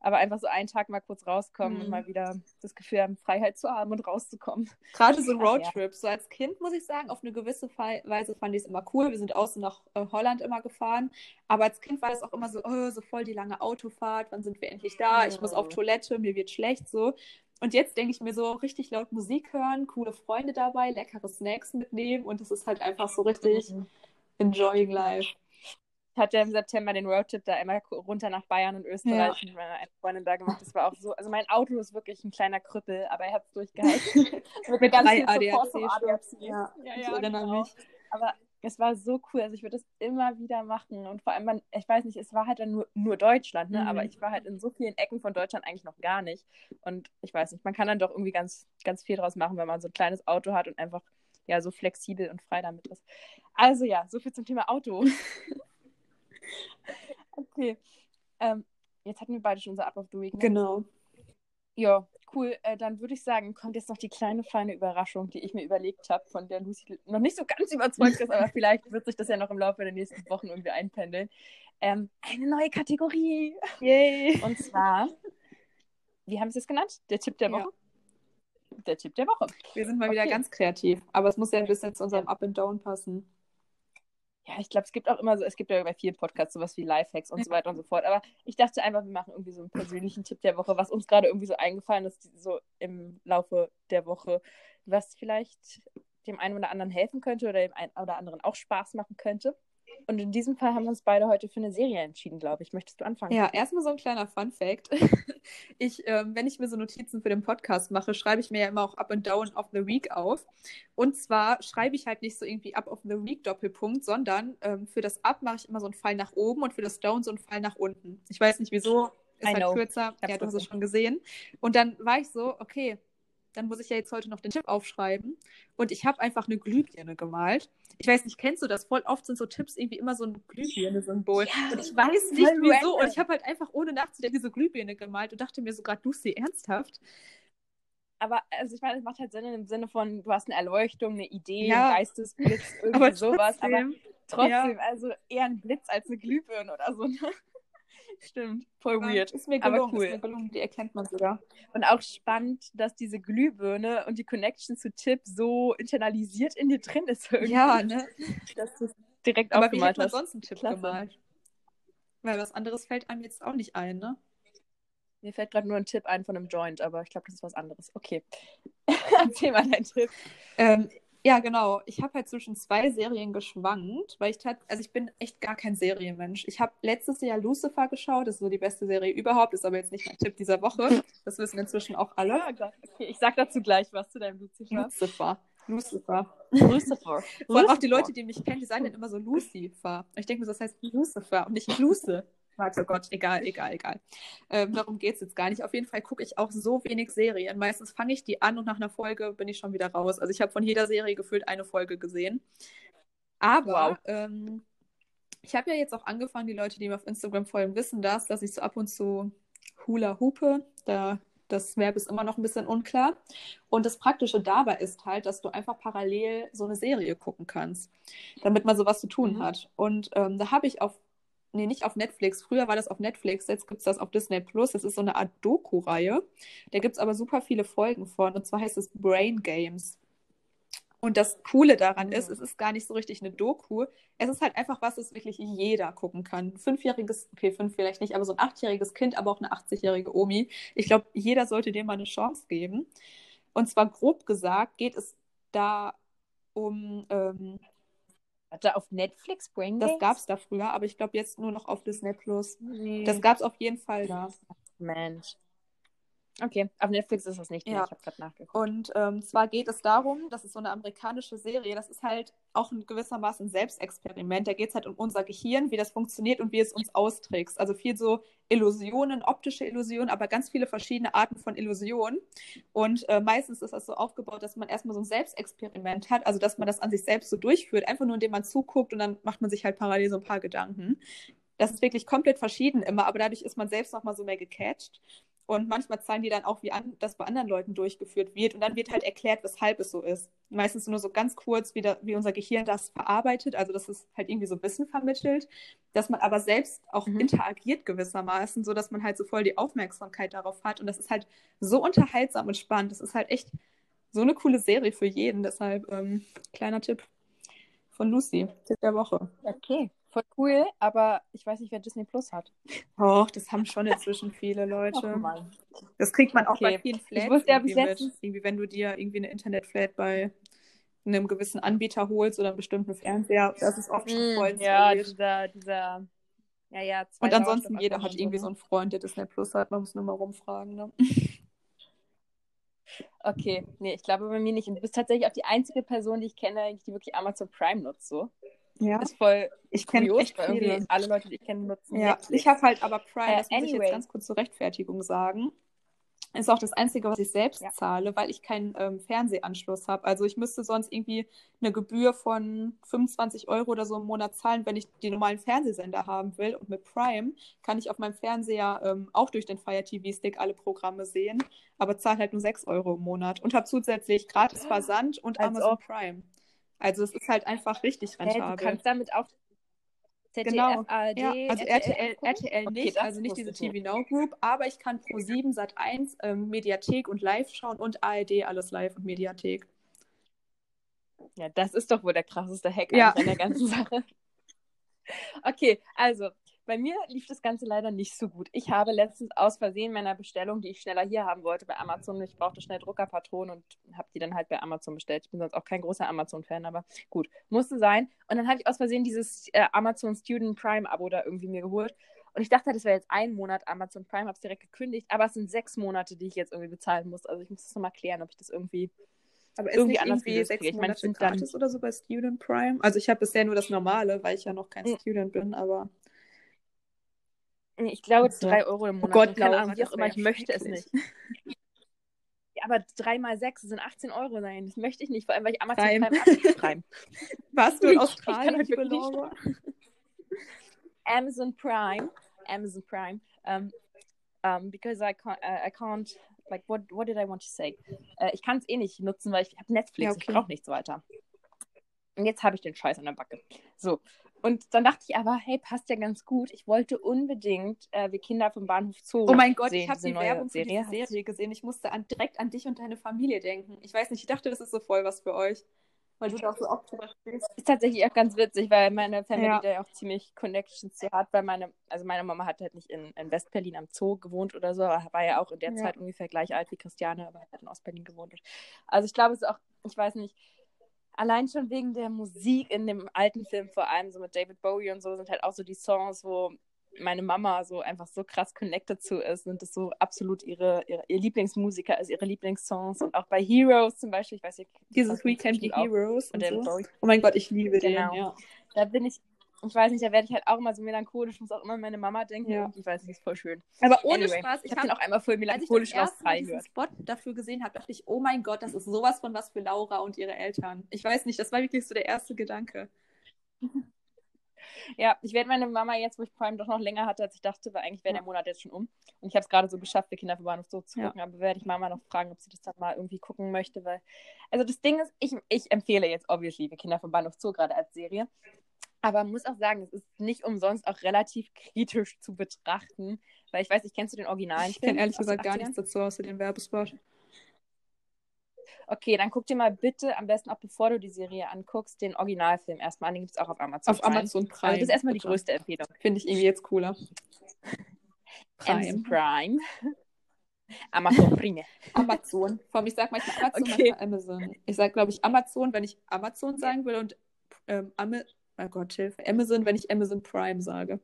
Aber einfach so einen Tag mal kurz rauskommen mhm. und mal wieder das Gefühl haben, Freiheit zu haben und rauszukommen. Gerade so Roadtrips. So als Kind muss ich sagen, auf eine gewisse Weise fand ich es immer cool. Wir sind außen nach äh, Holland immer gefahren. Aber als Kind war es auch immer so, oh, so voll die lange Autofahrt. Wann sind wir endlich da? Ich muss auf Toilette, mir wird schlecht so. Und jetzt denke ich mir so, richtig laut Musik hören, coole Freunde dabei, leckere Snacks mitnehmen und es ist halt einfach so richtig mhm. enjoying life. Ich hatte im September den Roadtrip da einmal runter nach Bayern und Österreich ja. mit meiner Freundin da gemacht. Das war auch so, also mein Auto ist wirklich ein kleiner Krüppel, aber er hat es durchgehalten. mit ganz viel ADAC, ADAC. Ja, ja, ja, ich erinnere genau. mich. Aber es war so cool. Also ich würde das immer wieder machen. Und vor allem, man, ich weiß nicht, es war halt dann nur, nur Deutschland, ne? Mhm. aber ich war halt in so vielen Ecken von Deutschland eigentlich noch gar nicht. Und ich weiß nicht, man kann dann doch irgendwie ganz, ganz viel draus machen, wenn man so ein kleines Auto hat und einfach ja so flexibel und frei damit ist. Also ja, so viel zum Thema Auto. okay. Ähm, jetzt hatten wir beide schon unser Up of the Week. Ne? Genau. Ja, cool. Äh, dann würde ich sagen, kommt jetzt noch die kleine feine Überraschung, die ich mir überlegt habe, von der Lucy noch nicht so ganz überzeugt ist, aber vielleicht wird sich das ja noch im Laufe der nächsten Wochen irgendwie einpendeln. Ähm, eine neue Kategorie. Yay. Und zwar, wie haben Sie es genannt? Der Tipp der Woche? Ja. Der Tipp der Woche. Wir sind mal okay. wieder ganz kreativ, aber es muss ja ein bisschen zu unserem Up and Down passen ja, ich glaube, es gibt auch immer so, es gibt ja bei vielen Podcasts sowas wie Lifehacks und so weiter und so fort. Aber ich dachte einfach, wir machen irgendwie so einen persönlichen Tipp der Woche, was uns gerade irgendwie so eingefallen ist, so im Laufe der Woche, was vielleicht dem einen oder anderen helfen könnte oder dem einen oder anderen auch Spaß machen könnte. Und in diesem Fall haben wir uns beide heute für eine Serie entschieden, glaube ich. Möchtest du anfangen? Ja, erstmal so ein kleiner Fun-Fact. Ich, ähm, wenn ich mir so Notizen für den Podcast mache, schreibe ich mir ja immer auch Up and Down of the Week auf. Und zwar schreibe ich halt nicht so irgendwie Up of the Week Doppelpunkt, sondern ähm, für das Up mache ich immer so einen Pfeil nach oben und für das Down so einen Pfeil nach unten. Ich weiß nicht wieso, ist I halt know. kürzer. Ja, du hast es schon gesehen. Und dann war ich so, okay, dann muss ich ja jetzt heute noch den Tipp aufschreiben. Und ich habe einfach eine Glühbirne gemalt. Ich weiß nicht, kennst du das? Voll oft sind so Tipps irgendwie immer so ein Glühbirne-Symbol. Ja, und ich weiß nicht wieso. Und ich habe halt einfach ohne nachzudenken diese Glühbirne gemalt und dachte mir so gerade, Lucy, ernsthaft? Aber also ich meine, es macht halt Sinn im Sinne von, du hast eine Erleuchtung, eine Idee, Ja. ein Geistesblitz, irgendwie Aber sowas. Aber trotzdem, trotzdem, also eher ein Blitz als eine Glühbirne oder so. Ne? Stimmt, voll weird. Ist mir Aber gelungen, cool. ist mir gelungen, die erkennt man sogar. Und auch spannend, dass diese Glühbirne und die Connection zu Tipp so internalisiert in dir drin ist. Irgendwie, Ja, ne? Dass du es direkt Aber wie aufgemalt hätte man hast. sonst einen Tipp Klasse. gemalt? Weil was anderes fällt einem jetzt auch nicht ein, ne? Mir fällt gerade nur ein Tipp ein von einem Joint, aber ich glaube, das ist was anderes. Okay. Erzähl mal deinen Tipp. Ähm, ja, genau. Ich habe halt zwischen zwei Serien geschwankt, weil ich tat, also ich bin echt gar kein Serienmensch. Ich habe letztes Jahr Lucifer geschaut, das ist so die beste Serie überhaupt, ist aber jetzt nicht mein Tipp dieser Woche. Das wissen inzwischen auch alle. Gott. Okay, ich sag dazu gleich was zu deinem Lucifer. Lucifer. Lucifer. Lucifer. Vor allem auch die Leute, die mich kennen, die sagen dann immer so Lucifer. Und ich denke mir, so, das heißt Lucifer und nicht Luce. Max, oh Gott, egal, egal, egal. Ähm, darum geht es jetzt gar nicht. Auf jeden Fall gucke ich auch so wenig Serien. Meistens fange ich die an und nach einer Folge bin ich schon wieder raus. Also ich habe von jeder Serie gefühlt eine Folge gesehen. Aber Wow. ähm, ich habe ja jetzt auch angefangen, die Leute, die mir auf Instagram folgen, wissen das, dass ich so ab und zu Hula hupe. Da, das Verb ist immer noch ein bisschen unklar. Und das Praktische dabei ist halt, dass du einfach parallel so eine Serie gucken kannst, damit man sowas zu tun Mhm. hat. Und ähm, da habe ich auf, nee, nicht auf Netflix, früher war das auf Netflix, jetzt gibt es das auf Disney Plus. Das ist so eine Art Doku-Reihe. Da gibt es aber super viele Folgen von. Und zwar heißt es Brain Games. Und das Coole daran ist, es ist gar nicht so richtig eine Doku. Es ist halt einfach was, das wirklich jeder gucken kann. Ein Fünfjähriges, okay, fünf vielleicht nicht, aber so ein achtjähriges Kind, aber auch eine 80-jährige Omi. Ich glaube, jeder sollte dem mal eine Chance geben. Und zwar grob gesagt geht es da um, ähm, Warte, auf Netflix Brain das Games? gab es da früher, aber ich glaube jetzt nur noch auf Disney Plus. Nee. Das gab es auf jeden Fall da. Mensch. Okay, auf Netflix ist das nicht mehr. Ja. Ich habe gerade nachgeguckt. Und ähm, zwar geht es darum, das ist so eine amerikanische Serie, das ist halt auch ein gewissermaßen ein Selbstexperiment. Da geht es halt um unser Gehirn, wie das funktioniert und wie es uns austrickst. Also viel so Illusionen, optische Illusionen, aber ganz viele verschiedene Arten von Illusionen. Und äh, meistens ist das so aufgebaut, dass man erstmal so ein Selbstexperiment hat, also dass man das an sich selbst so durchführt, einfach nur indem man zuguckt und dann macht man sich halt parallel so ein paar Gedanken. Das ist wirklich komplett verschieden immer, aber dadurch ist man selbst nochmal so mehr gecatcht. Und manchmal zeigen die dann auch, wie an, das bei anderen Leuten durchgeführt wird. Und dann wird halt erklärt, weshalb es so ist. Meistens nur so ganz kurz, wie, da, wie unser Gehirn das verarbeitet. Also, dass es halt irgendwie so Wissen vermittelt, dass man aber selbst auch Mhm. interagiert gewissermaßen, so dass man halt so voll die Aufmerksamkeit darauf hat. Und das ist halt so unterhaltsam und spannend. Das ist halt echt so eine coole Serie für jeden. Deshalb ähm, kleiner Tipp von Lucy, Tipp der Woche. Okay, voll cool, aber ich weiß nicht, wer Disney Plus hat. Och, das haben schon inzwischen viele Leute. Mann. Das kriegt man auch Okay. bei vielen Flats. Ich wusste ja bis letztens- mit. Irgendwie, wenn du dir irgendwie eine Internetflat bei einem gewissen Anbieter holst oder einem bestimmten Fernseher, das ist oft schon voll Mm, ja, dieser, dieser, ja, ja. Und ansonsten, jeder hat irgendwie so ne? einen Freund, der Disney Plus hat. Man muss nur mal rumfragen. Ne? Okay, nee, ich glaube bei mir nicht. Und du bist tatsächlich auch die einzige Person, die ich kenne, die wirklich Amazon Prime nutzt, so. Ja, Ist voll ich kenne echt viele. alle Leute, die ich kenne, nutzen Ja, Netflix. ich habe halt aber Prime, Äh, das muss ich anyway. jetzt ganz kurz zur Rechtfertigung sagen. Ist auch das Einzige, was ich selbst Ja. zahle, weil ich keinen ähm, Fernsehanschluss habe. Also ich müsste sonst irgendwie eine Gebühr von 25 Euro oder so im Monat zahlen, wenn ich die normalen Fernsehsender haben will. Und mit Prime kann ich auf meinem Fernseher ähm, auch durch den Fire TV Stick alle Programme sehen, aber zahle halt nur 6 Euro im Monat und habe zusätzlich gratis Versand und Als Amazon. Prime. Also es ist halt einfach richtig du rentabel. kannst damit auch ZDF, Genau. ARD, Ja, also RTL? RTL Okay, nicht, das also nicht diese. TV Now Group, aber ich kann pro 7 Sat 1 ähm, Mediathek und Live schauen und ARD alles live und Mediathek. Ja, das ist doch wohl der krasseste Hack Ja. an der ganzen Sache. Okay, also bei mir lief das Ganze leider nicht so gut. Ich habe letztens aus Versehen meiner Bestellung, die ich schneller hier haben wollte, bei Amazon, ich brauchte schnell Druckerpatronen und habe die dann halt bei Amazon bestellt. Ich bin sonst auch kein großer Amazon-Fan, aber gut, musste sein. Und dann habe ich aus Versehen dieses äh, Amazon Student Prime-Abo da irgendwie mir geholt. Und ich dachte, das wäre jetzt ein Monat Amazon Prime, habe es direkt gekündigt, aber es sind sechs Monate, die ich jetzt irgendwie bezahlen muss. Also ich muss das nochmal klären, ob ich das irgendwie Aber Irgendwie ist nicht anders irgendwie sechs kriege. Ich meine, Monate es sind dann- gratis oder so bei Student Prime? Also ich habe bisher nur das Normale, weil ich ja noch kein Mhm. Student bin, aber Ich glaube, so. drei Euro im Monat. Gott, keine Ahnung, wie auch immer, ich möchte es nicht. Ja, aber 3 mal 6 sind 18 Euro sein. Das möchte ich nicht, vor allem, weil ich Amazon Prime. Prime. Warst du in Ich- ich Australien, kann Laura? Amazon Prime, Amazon Prime, um, um, because I can't, uh, I can't, like, what, what did I want to say? Äh, ich kann es eh nicht nutzen, weil ich habe Netflix, Ja, ich okay. brauche nichts weiter. Und jetzt habe ich den Scheiß an der Backe. So. Und dann dachte ich aber, hey, passt ja ganz gut. Ich wollte unbedingt äh, wie Kinder vom Bahnhof Zoo Oh mein Gott, sehen, ich habe die Werbung für Serie. diese Serie gesehen. Ich musste an, direkt an dich und deine Familie denken. Ich weiß nicht, ich dachte, das ist so voll was für euch. Weil du da auch so oft drüber sprichst. Ist tatsächlich auch ganz witzig, weil meine Family Ja. da ja auch ziemlich Connections zu hat, weil meine, also meine Mama hat halt nicht in, in West-Berlin am Zoo gewohnt oder so, aber war ja auch in der Ja. Zeit ungefähr gleich alt wie Christiane, aber hat in Ostberlin gewohnt. Also ich glaube, es ist auch, ich weiß nicht, allein schon wegen der Musik in dem alten Film, vor allem so mit David Bowie und so, sind halt auch so die Songs, wo meine Mama so einfach so krass connected zu ist und das so absolut ihre, ihre ihr Lieblingsmusiker ist, ihre Lieblingssongs und auch bei Heroes zum Beispiel, ich weiß nicht, Dieses Weekend auch Heroes und David so. Oh mein Gott, ich liebe Genau. den. Ja. Da bin ich, ich weiß nicht, da werde ich halt auch immer so melancholisch, muss auch immer an meine Mama denken. Ja. Ich weiß nicht, ist voll schön. Aber ohne Anyway, Spaß, ich habe den auch einmal voll als ich melancholisch das erste Mal 3 diesen gehört. Spot dafür gesehen habe, dachte ich, oh mein Gott, das ist sowas von was für Laura und ihre Eltern. Ich weiß nicht, das war wirklich so der erste Gedanke. Ja, ich werde meine Mama jetzt, wo ich Prime doch noch länger hatte, als ich dachte, weil eigentlich wäre Ja. der Monat jetzt schon um. Und ich habe es gerade so geschafft, für Kinder vom Bahnhof so zu Ja. gucken, aber werde ich Mama noch fragen, ob sie das dann mal irgendwie gucken möchte, weil, also das Ding ist, ich, ich empfehle jetzt obviously für Kinder vom Bahnhof Zoo gerade als Serie. Aber muss auch sagen, es ist nicht umsonst auch relativ kritisch zu betrachten, weil ich weiß, ich kennst du den originalen Ich kenne ehrlich gesagt gar 80ern? nichts dazu, außer den Werbespot. Okay, dann guck dir mal bitte, am besten auch bevor du die Serie anguckst, den Originalfilm erstmal an. Den gibt es auch auf Amazon. Auf Amazon Prime. Also das ist erstmal die größte Empfehlung. Finde ich irgendwie jetzt cooler. Amazon Prime. Prime. Amazon Prime. Amazon. Vor allem, ich sage manchmal Amazon, Okay. manchmal Amazon. Ich sage, glaube ich, Amazon, wenn ich Amazon sagen will und ähm, Am oh Gott, Hilfe. Amazon, wenn ich Amazon Prime sage.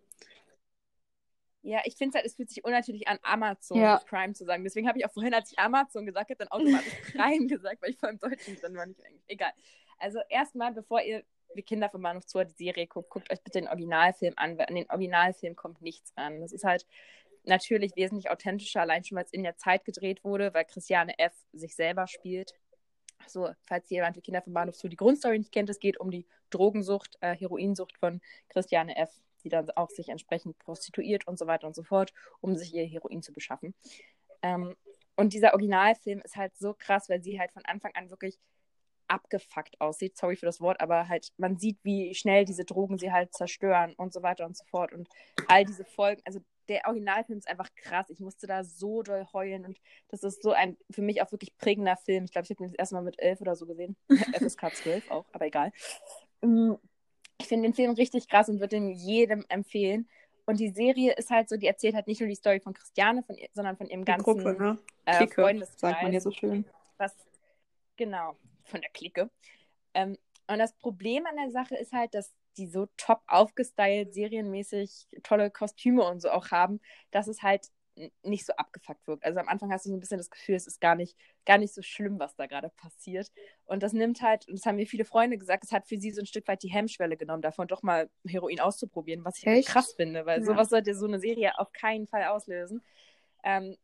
Ja, ich finde halt, es fühlt sich unnatürlich an, Amazon Ja. Prime zu sagen. Deswegen habe ich auch vorhin, als ich Amazon gesagt habe, dann automatisch Prime gesagt, weil ich vor im Deutschen drin war, nicht im Englisch. Egal. Also erstmal, bevor ihr wie Kinder vom Bahnhof Zoo die Serie guckt, guckt euch bitte den Originalfilm an, weil an den Originalfilm kommt nichts ran. Das ist halt natürlich wesentlich authentischer, allein schon, weil es in der Zeit gedreht wurde, weil Christiane F. sich selber spielt. So, falls jemand wie Kinder vom Bahnhof Zoo die Grundstory nicht kennt, es geht um die Drogensucht, äh, Heroinsucht von Christiane F., die dann auch sich entsprechend prostituiert und so weiter und so fort, um sich ihr Heroin zu beschaffen. Ähm, und dieser Originalfilm ist halt so krass, weil sie halt von Anfang an wirklich abgefuckt aussieht. Sorry für das Wort, aber halt, man sieht, wie schnell diese Drogen sie halt zerstören und so weiter und so fort. Und all diese Folgen, also der Originalfilm ist einfach krass. Ich musste da so doll heulen und das ist so ein für mich auch wirklich prägender Film. Ich glaube, ich habe den das erste Mal mit elf oder so gesehen. FSK 12 auch, aber egal. Mm, Ich finde den Film richtig krass und würde ihn jedem empfehlen. Und die Serie ist halt so, die erzählt halt nicht nur die Story von Christiane, von sondern von ihrem Die ganzen Gruppe, ne? äh, Clique, Freundeskreis sagt man ja so schön. was genau von der Clique. Ähm, und das Problem an der Sache ist halt, dass die so top aufgestylt, serienmäßig tolle Kostüme und so auch haben, dass es halt nicht so abgefuckt wirkt. Also am Anfang hast du so ein bisschen das Gefühl, es ist gar nicht, gar nicht so schlimm, was da gerade passiert. Und das nimmt halt, und das haben mir viele Freunde gesagt, es hat für sie so ein Stück weit die Hemmschwelle genommen, davon doch mal Heroin auszuprobieren, was ich Echt? krass finde, weil Ja. sowas sollte so eine Serie auf keinen Fall auslösen. Ähm,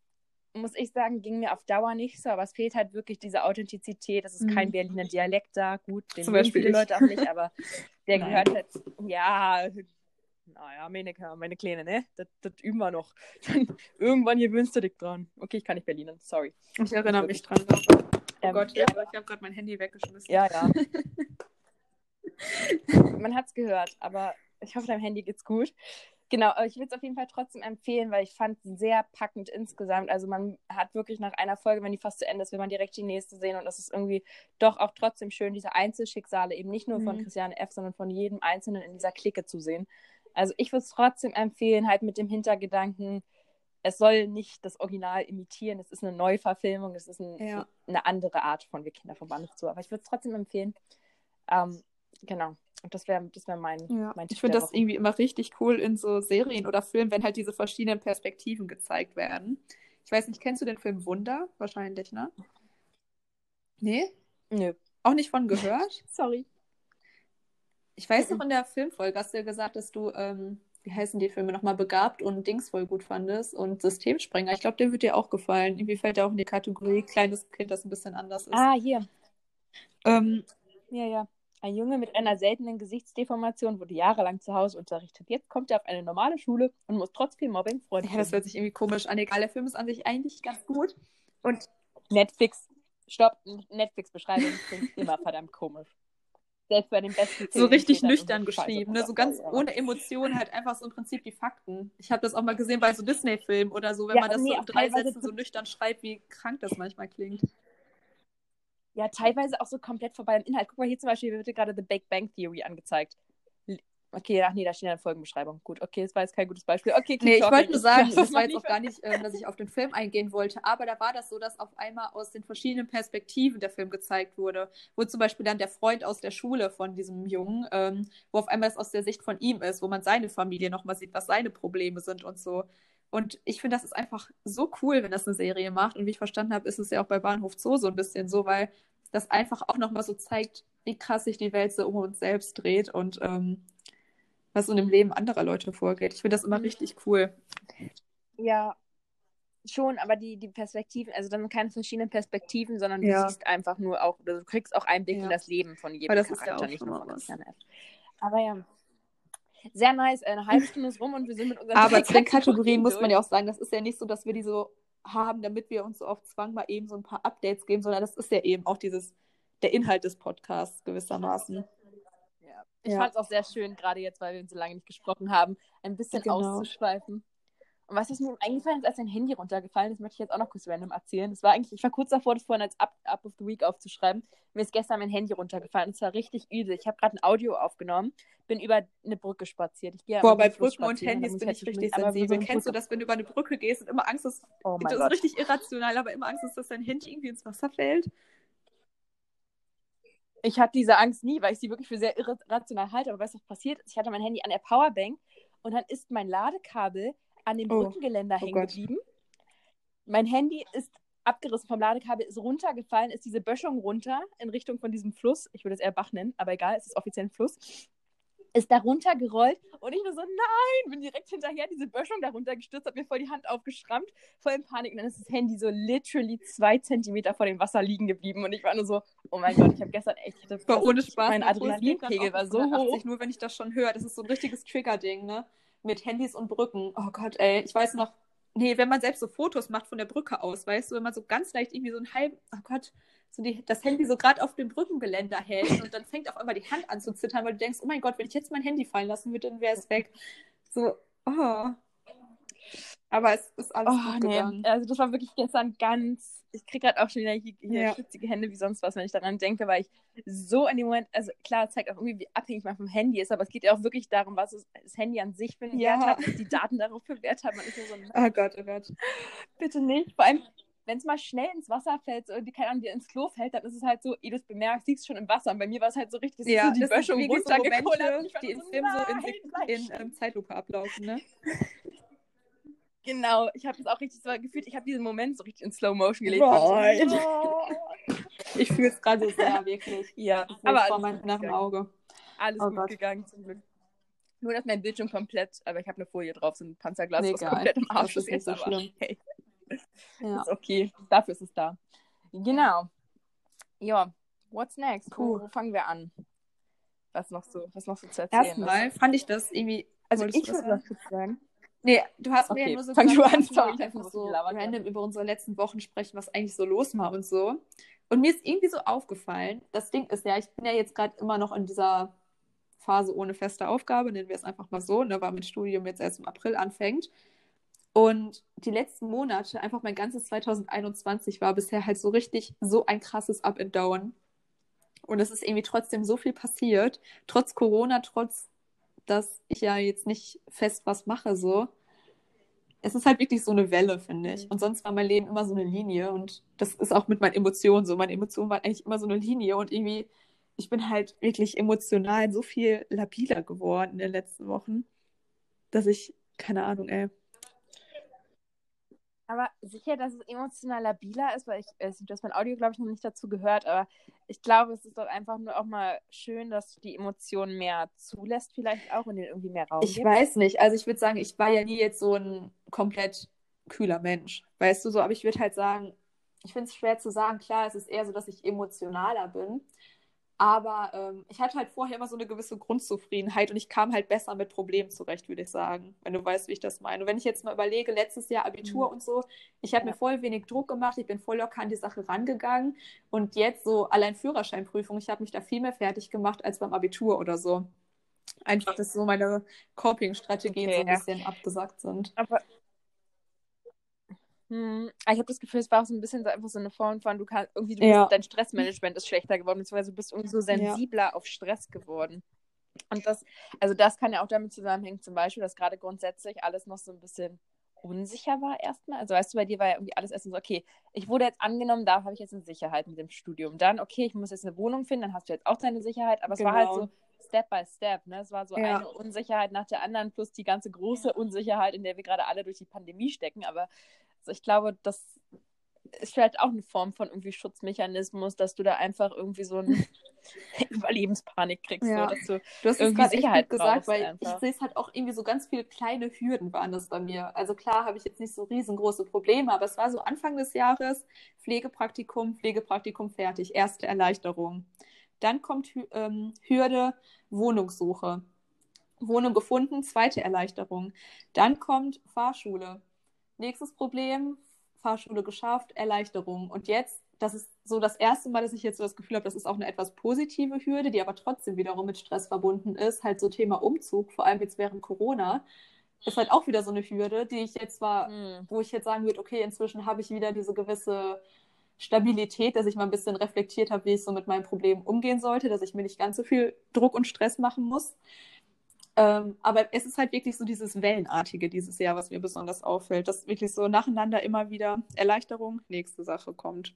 muss ich sagen, ging mir auf Dauer nicht so, aber es fehlt halt wirklich diese Authentizität. Es ist Mhm. kein Berliner Dialekt da. Gut, den Zum Beispiel viele. Leute auch nicht, aber der Nein. gehört halt, ja, naja, meine, meine Kleine, ne? Das, das üben wir noch. Irgendwann gewöhnst du dich dran. Okay, ich kann nicht Berliner, sorry. Ich erinnere mich dran. Oh Ähm, Gott, ja, Hilfe, ich habe gerade mein Handy weggeschmissen. ja, ja. Man hat's gehört, aber ich hoffe, deinem Handy geht's gut. Genau, aber ich würde es auf jeden Fall trotzdem empfehlen, weil ich fand es sehr packend insgesamt. Also man hat wirklich nach einer Folge, wenn die fast zu Ende ist, will man direkt die nächste sehen und es ist irgendwie doch auch trotzdem schön, diese Einzelschicksale eben nicht nur von Mhm. Christiane F., sondern von jedem Einzelnen in dieser Clique zu sehen. Also ich würde es trotzdem empfehlen, halt mit dem Hintergedanken, es soll nicht das Original imitieren, es ist eine Neuverfilmung, es ist ein, Ja. eine andere Art von Wir Kinder vom Bahnhof zu. Aber ich würde es trotzdem empfehlen. Ähm, genau. Und das wäre das wär mein, Ja, mein Tipp ich finde das irgendwie immer richtig cool in so Serien oder Filmen, wenn halt diese verschiedenen Perspektiven gezeigt werden. Ich weiß nicht, kennst du den Film Wunder? Wahrscheinlich, ne? Nee? Nö. Auch nicht von gehört? Sorry. Ich weiß noch in der Filmfolge hast du ja gesagt, dass du ähm, wie heißen die Filme nochmal, Begabt und Dings voll gut fandest und Systemsprenger. Ich glaube, der wird dir auch gefallen. Irgendwie fällt der auch in die Kategorie kleines Kind, das ein bisschen anders ist. Ah, hier. Ähm, Ja, ja. Ein Junge mit einer seltenen Gesichtsdeformation wurde jahrelang zu Hause unterrichtet. Jetzt kommt er auf eine normale Schule und muss trotz viel Mobbing Freunde ja, das hört sich irgendwie komisch an. Egal, der Film ist an sich eigentlich ganz gut. Und Netflix. Stopp. Netflix-Beschreibung klingt immer verdammt komisch. Selbst bei den besten so richtig Filmen steht da nüchtern geschrieben, ne? so ganz Ja. ohne Emotionen, halt einfach so im Prinzip die Fakten. Ich habe das auch mal gesehen bei so Disney-Filmen oder so, wenn Ja, man das nee, so in drei Sätzen so nüchtern schreibt, wie krank das manchmal klingt. Ja, teilweise auch so komplett vorbei im Inhalt. Guck mal, hier zum Beispiel wird gerade The Big Bang Theory angezeigt. Okay, ach nee, da steht eine Folgenbeschreibung. Gut, okay, das war jetzt kein gutes Beispiel. Okay, Nee, ich wollte nur sagen, das mal war jetzt auch gar nicht, ähm, dass ich auf den Film eingehen wollte, aber da war das so, dass auf einmal aus den verschiedenen Perspektiven der Film gezeigt wurde. Wo zum Beispiel dann der Freund aus der Schule von diesem Jungen, ähm, wo auf einmal es aus der Sicht von ihm ist, wo man seine Familie nochmal sieht, was seine Probleme sind und so. Und ich finde, das ist einfach so cool, wenn das eine Serie macht. Und wie ich verstanden habe, ist es ja auch bei Bahnhof Zoo so ein bisschen so, weil das einfach auch nochmal so zeigt, wie krass sich die Welt so um uns selbst dreht und ähm, was so in dem Leben anderer Leute vorgeht. Ich finde das immer Mhm. richtig cool. Ja, schon, aber die, die Perspektiven, also dann keine verschiedenen Perspektiven, sondern Ja. du siehst einfach nur auch, oder du kriegst auch Einblick Ja. in das Leben von jedem Aber das ist ja Charakter, auch nicht nur von was. Internet. Aber ja. Sehr nice. Eine halbe Stunde ist rum und wir sind mit unseren Aber zu den Kategorien muss man ja auch sagen, das ist ja nicht so, dass wir die so haben, damit wir uns so auf Zwang mal eben so ein paar Updates geben, sondern das ist ja eben auch dieses, der Inhalt des Podcasts gewissermaßen. Ja. Ich Ja. fand es auch sehr schön, gerade jetzt, weil wir uns so lange nicht gesprochen haben, ein bisschen Genau. auszuschweifen. Und was ist mir eingefallen ist, als dein Handy runtergefallen ist, möchte ich jetzt auch noch kurz random erzählen. Das war eigentlich, ich war kurz davor, das vorhin als Up, Up of the Week aufzuschreiben. Mir ist gestern mein Handy runtergefallen. Es war richtig übel. Ich habe gerade ein Audio aufgenommen, bin über eine Brücke spaziert. Ich gehe Boah, bei Brücken und Handys bin halt ich richtig einmal über sensibel. so Kennst du Brücke- das, wenn du über eine Brücke gehst und immer Angst hast, Oh mein das ist Gott. richtig irrational, aber immer Angst ist, dass dein Handy irgendwie ins Wasser fällt? Ich hatte diese Angst nie, weil ich sie wirklich für sehr irrational halte. Aber weißt du, was passiert ist? Ich hatte mein Handy an der Powerbank und dann ist mein Ladekabel an dem Oh. Brückengeländer Oh hängen Gott. geblieben. Mein Handy ist abgerissen vom Ladekabel, ist runtergefallen, ist diese Böschung runter in Richtung von diesem Fluss. Ich würde es eher Bach nennen, aber egal, es ist offiziell ein Fluss. Ist da runtergerollt und ich nur so, nein, bin direkt hinterher diese Böschung da runtergestürzt, hab mir voll die Hand aufgeschrammt, voll in Panik. Und dann ist das Handy so literally zwei Zentimeter vor dem Wasser liegen geblieben und ich war nur so, oh mein Gott, ich habe gestern echt, ich hatte War ohne Spaß. mein Adrenalinpegel war so 180, hoch. Nur wenn ich das schon höre. Das ist so ein richtiges Trigger-Ding, ne? Mit Handys und Brücken. Oh Gott, ey. Ich weiß noch, nee, wenn man selbst so Fotos macht von der Brücke aus, weißt du, wenn man so ganz leicht irgendwie so ein halb, oh Gott, so die, das Handy so gerade auf dem Brückengeländer hält und dann fängt auf einmal die Hand an zu zittern, weil du denkst, oh mein Gott, wenn ich jetzt mein Handy fallen lassen würde, dann wäre es weg. So, oh. Aber es ist alles Oh, gut nee. gegangen. Also das war wirklich gestern ganz. Ich kriege gerade auch schon wieder hier, hier Ja. schwitzige Hände wie sonst was, wenn ich daran denke, weil ich so in dem Moment, also klar, es zeigt auch irgendwie, wie abhängig man vom Handy ist, aber es geht ja auch wirklich darum, was es, das Handy an sich für einen Ja. Wert hat, was die Daten darauf für Wert haben. Man ist nur so, Oh Gott, oh Gott. bitte nicht. Vor allem, wenn es mal schnell ins Wasser fällt so, die, keine Ahnung, dir ins Klo fällt, dann ist es halt so, eh du es bemerkst, siehst schon im Wasser. Und bei mir war es halt so richtig, ist so die Böschung runtergekullert. Die nur in so, in, in stehen. ähm, Zeitlupe ablaufen, ne? Genau, ich habe es auch richtig so gefühlt, ich habe diesen Moment so richtig in Slow Motion gelebt. So, Ich fühle es gerade sehr, wirklich. ja, Das aber vor alles meinem inneren gegangen. Auge. Alles Oh gut Gott. gegangen zum Glück. Nur, dass mein Bildschirm komplett, aber ich habe eine Folie drauf, so ein Panzerglas, Nee, was egal. komplett im Arsch Das ist nicht so aber schlimm. Hey, Ja. ist okay. Dafür ist es da. Genau. Ja, what's next? Wo, Puh. wo fangen wir an? Was noch so, was noch so zu erzählen Erstmal fand ich das irgendwie. Also ich würde was kurz sagen. Nee, du hast mir Okay, ja nur so fang gesagt, du an, sorry, ich einfach so random über unsere letzten Wochen sprechen, was eigentlich so los war und so. Und mir ist irgendwie so aufgefallen, das Ding ist ja, ich bin ja jetzt gerade immer noch in dieser Phase ohne feste Aufgabe, nennen wir es einfach mal so, ne, weil mein Studium jetzt erst im April anfängt. Und die letzten Monate, einfach mein ganzes 2021 war bisher halt so richtig so ein krasses Up and Down. Und es ist irgendwie trotzdem so viel passiert, trotz Corona, trotz, dass ich ja jetzt nicht fest was mache, so. Es ist halt wirklich so eine Welle, finde ich. Mhm. Und sonst war mein Leben immer so eine Linie. Und das ist auch mit meinen Emotionen so. Meine Emotionen waren eigentlich immer so eine Linie. Und irgendwie, ich bin halt wirklich emotional so viel labiler geworden in den letzten Wochen, dass ich, keine Ahnung, ey. Aber sicher, dass es emotional labiler ist, weil ich, äh, du hast mein Audio, glaube ich, noch nicht dazu gehört, aber ich glaube, es ist doch einfach nur auch mal schön, dass du die Emotionen mehr zulässt, vielleicht auch und denen irgendwie mehr Raum Ich gibst. weiß nicht. Also ich würde sagen, ich war ja nie jetzt so ein komplett kühler Mensch. Weißt du so, aber ich würde halt sagen, ich finde es schwer zu sagen. Klar, es ist eher so, dass ich emotionaler bin. Aber ähm, ich hatte halt vorher immer so eine gewisse Grundzufriedenheit und ich kam halt besser mit Problemen zurecht, würde ich sagen, wenn du weißt, wie ich das meine. Und wenn ich jetzt mal überlege, letztes Jahr Abitur mhm. und so, ich habe ja. mir voll wenig Druck gemacht, ich bin voll locker an die Sache rangegangen und jetzt so allein Führerscheinprüfung, ich habe mich da viel mehr fertig gemacht als beim Abitur oder so. Einfach, dass so meine Coping-Strategien okay, so ein bisschen abgesagt sind. Aber hm, ich habe das Gefühl, es war auch so ein bisschen so einfach so eine Form von, du kannst irgendwie, du ja. bist, dein Stressmanagement ist schlechter geworden, beziehungsweise du bist irgendwie so sensibler ja. auf Stress geworden. Und das, also das kann ja auch damit zusammenhängen, zum Beispiel, dass gerade grundsätzlich alles noch so ein bisschen unsicher war erstmal. Also weißt du, bei dir war ja irgendwie alles erstmal so, okay, ich wurde jetzt angenommen, da habe ich jetzt eine Sicherheit mit dem Studium. Dann, okay, ich muss jetzt eine Wohnung finden, dann hast du jetzt auch deine Sicherheit, aber genau. es war halt genau. so Step by Step, ne? Es war so ja. eine Unsicherheit nach der anderen, plus die ganze große Unsicherheit, in der wir gerade alle durch die Pandemie stecken. Aber also ich glaube, das ist vielleicht auch eine Form von irgendwie Schutzmechanismus, dass du da einfach irgendwie so eine Überlebenspanik kriegst, ja. so, dass du, du hast irgendwie es Sicherheit echt gesagt, weil einfach. ich sehe es halt auch irgendwie so ganz viele kleine Hürden waren das bei mir. Also klar habe ich jetzt nicht so riesengroße Probleme, aber es war so Anfang des Jahres Pflegepraktikum, Pflegepraktikum fertig, erste Erleichterung. Dann kommt ähm, Hürde Wohnungssuche. Wohnung gefunden, zweite Erleichterung. Dann kommt Fahrschule. Nächstes Problem, Fahrschule geschafft, Erleichterung. Und jetzt, das ist so das erste Mal, dass ich jetzt so das Gefühl habe, das ist auch eine etwas positive Hürde, die aber trotzdem wiederum mit Stress verbunden ist. Halt so Thema Umzug, vor allem jetzt während Corona, ist halt auch wieder so eine Hürde, die ich jetzt zwar, mhm. wo ich jetzt sagen würde, okay, inzwischen habe ich wieder diese gewisse Stabilität, dass ich mal ein bisschen reflektiert habe, wie ich so mit meinem Problem umgehen sollte, dass ich mir nicht ganz so viel Druck und Stress machen muss. Ähm, aber es ist halt wirklich so dieses Wellenartige dieses Jahr, was mir besonders auffällt, dass wirklich so nacheinander immer wieder Erleichterung, nächste Sache kommt.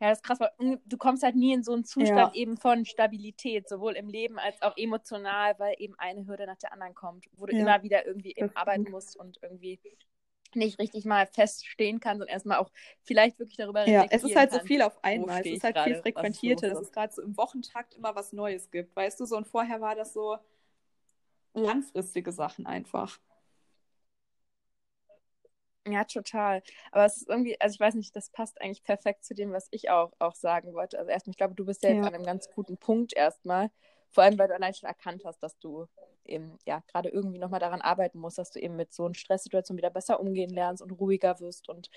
Ja, das ist krass, weil du kommst halt nie in so einen Zustand ja. eben von Stabilität, sowohl im Leben als auch emotional, weil eben eine Hürde nach der anderen kommt, wo du ja. immer wieder irgendwie eben arbeiten musst und irgendwie nicht richtig mal feststehen kannst und erstmal auch vielleicht wirklich darüber Ja, es ist halt so viel auf einmal. Es ist halt viel frequentierter, dass es gerade so im Wochentakt immer was Neues gibt. Weißt du, so und vorher war das so langfristige Sachen einfach. Ja, total. Aber es ist irgendwie, also ich weiß nicht, das passt eigentlich perfekt zu dem, was ich auch, auch sagen wollte. Also erstmal, ich glaube, du bist ja, ja. jetzt an einem ganz guten Punkt erstmal. Vor allem, weil du allein schon erkannt hast, dass du eben ja gerade irgendwie nochmal daran arbeiten musst, dass du eben mit so einer Stresssituation wieder besser umgehen lernst und ruhiger wirst und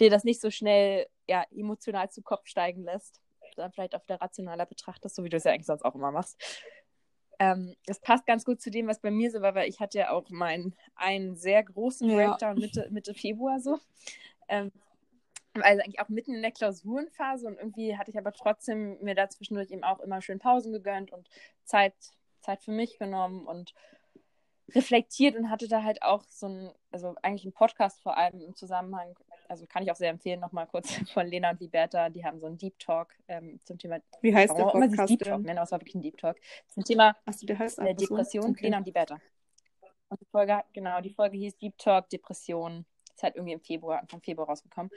dir das nicht so schnell ja emotional zu Kopf steigen lässt, sondern vielleicht auch wieder rationaler betrachtest, so wie du es ja eigentlich sonst auch immer machst. Ähm, das passt ganz gut zu dem, was bei mir so war, weil ich hatte ja auch meinen einen sehr großen ja. Breakdown Mitte, Mitte Februar so. Ähm, also eigentlich auch mitten in der Klausurenphase und irgendwie hatte ich aber trotzdem mir da zwischendurch eben auch immer schön Pausen gegönnt und Zeit, Zeit für mich genommen und reflektiert und hatte da halt auch so ein, also eigentlich ein Podcast vor allem im Zusammenhang, also kann ich auch sehr empfehlen, nochmal kurz von Lena und Liberta, die haben so einen Deep Talk ähm, zum Thema. Wie heißt der Podcast? Deep Talk nennen, aber es war wirklich ein Deep Talk. Zum Thema Achso, der heißt äh, Depression, okay. Lena und Liberta. Und die Folge, genau, die Folge hieß Deep Talk, Depression. Ist halt irgendwie im Februar, Anfang Februar rausgekommen.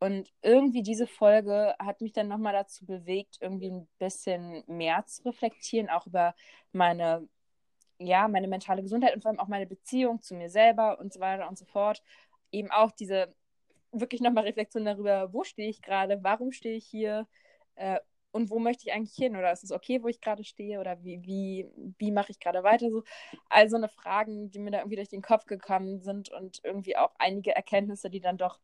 Und irgendwie diese Folge hat mich dann nochmal dazu bewegt, irgendwie ein bisschen mehr zu reflektieren, auch über meine, ja, meine mentale Gesundheit und vor allem auch meine Beziehung zu mir selber und so weiter und so fort. Eben auch diese wirklich nochmal Reflexion darüber, wo stehe ich gerade, warum stehe ich hier äh, und wo möchte ich eigentlich hin? Oder ist es okay, wo ich gerade stehe? Oder wie, wie, wie mache ich gerade weiter? So, also eine Fragen, die mir da irgendwie durch den Kopf gekommen sind und irgendwie auch einige Erkenntnisse, die dann doch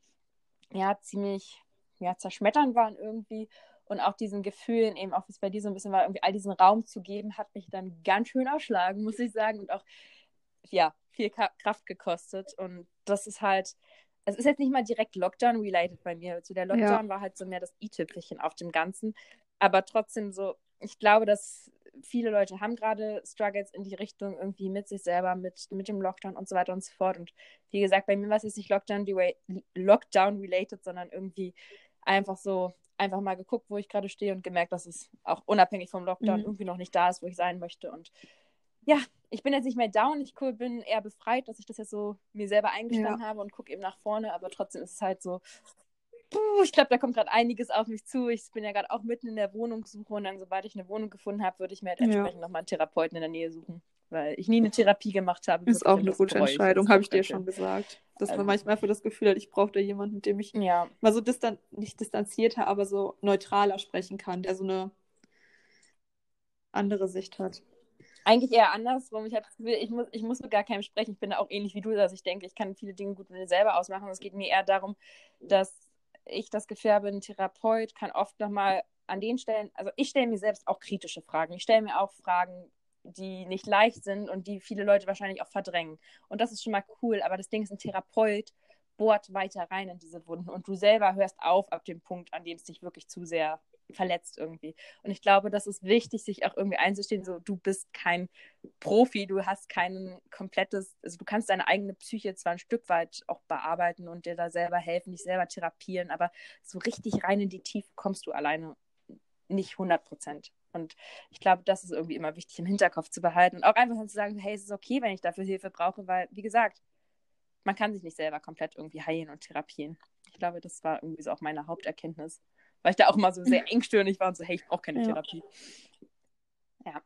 ja, ziemlich ja, zerschmetternd waren irgendwie. Und auch diesen Gefühlen, eben auch wie es bei dir so ein bisschen war, irgendwie all diesen Raum zu geben, hat mich dann ganz schön erschlagen, muss ich sagen. Und auch, ja, viel Kraft gekostet. Und das ist halt, es ist jetzt nicht mal direkt Lockdown-related bei mir. So der Lockdown ja. war halt so mehr das i-Tüpfelchen auf dem Ganzen. Aber trotzdem so, ich glaube, dass viele Leute haben gerade Struggles in die Richtung irgendwie mit sich selber, mit, mit dem Lockdown und so weiter und so fort. Und wie gesagt, bei mir war es jetzt nicht Lockdown-related, Lockdown sondern irgendwie einfach so, einfach mal geguckt, wo ich gerade stehe und gemerkt, dass es auch unabhängig vom Lockdown mhm. irgendwie noch nicht da ist, wo ich sein möchte. Und ja, ich bin jetzt nicht mehr down, ich bin eher befreit, dass ich das jetzt so mir selber eingestanden ja. habe und gucke eben nach vorne, aber trotzdem ist es halt so, puh, ich glaube, da kommt gerade einiges auf mich zu. Ich bin ja gerade auch mitten in der Wohnungssuche und dann, sobald ich eine Wohnung gefunden habe, würde ich mir halt entsprechend ja. nochmal einen Therapeuten in der Nähe suchen, weil ich nie eine Therapie gemacht habe. Ist auch eine gute Entscheidung, habe ich dir schon gesagt. Dass also, man manchmal für das Gefühl hat, ich brauche da jemanden, mit dem ich ja. mal so distan nicht distanzierter, aber so neutraler sprechen kann, der so eine andere Sicht hat. Eigentlich eher andersrum. Ich habe das Gefühl, ich muss, ich muss mit gar keinem sprechen. Ich bin da auch ähnlich wie du, dass ich denke, ich kann viele Dinge gut mit mir selber ausmachen. Es geht mir eher darum, dass ich das Gefühl habe, ein Therapeut kann oft nochmal an den Stellen, also ich stelle mir selbst auch kritische Fragen. Ich stelle mir auch Fragen, die nicht leicht sind und die viele Leute wahrscheinlich auch verdrängen. Und das ist schon mal cool, aber das Ding ist, ein Therapeut bohrt weiter rein in diese Wunden und du selber hörst auf ab dem Punkt, an dem es dich wirklich zu sehr verletzt irgendwie. Und ich glaube, das ist wichtig, sich auch irgendwie einzustehen, so du bist kein Profi, du hast kein komplettes, also du kannst deine eigene Psyche zwar ein Stück weit auch bearbeiten und dir da selber helfen, dich selber therapieren, aber so richtig rein in die Tiefe kommst du alleine nicht 100 Prozent. Und ich glaube, das ist irgendwie immer wichtig im Hinterkopf zu behalten und auch einfach zu sagen, hey, es ist okay, wenn ich dafür Hilfe brauche, weil, wie gesagt, man kann sich nicht selber komplett irgendwie heilen und therapieren. Ich glaube, das war irgendwie so auch meine Haupterkenntnis weil ich da auch immer so sehr engstirnig war und so, hey, ich brauche keine ja. Therapie. Ja,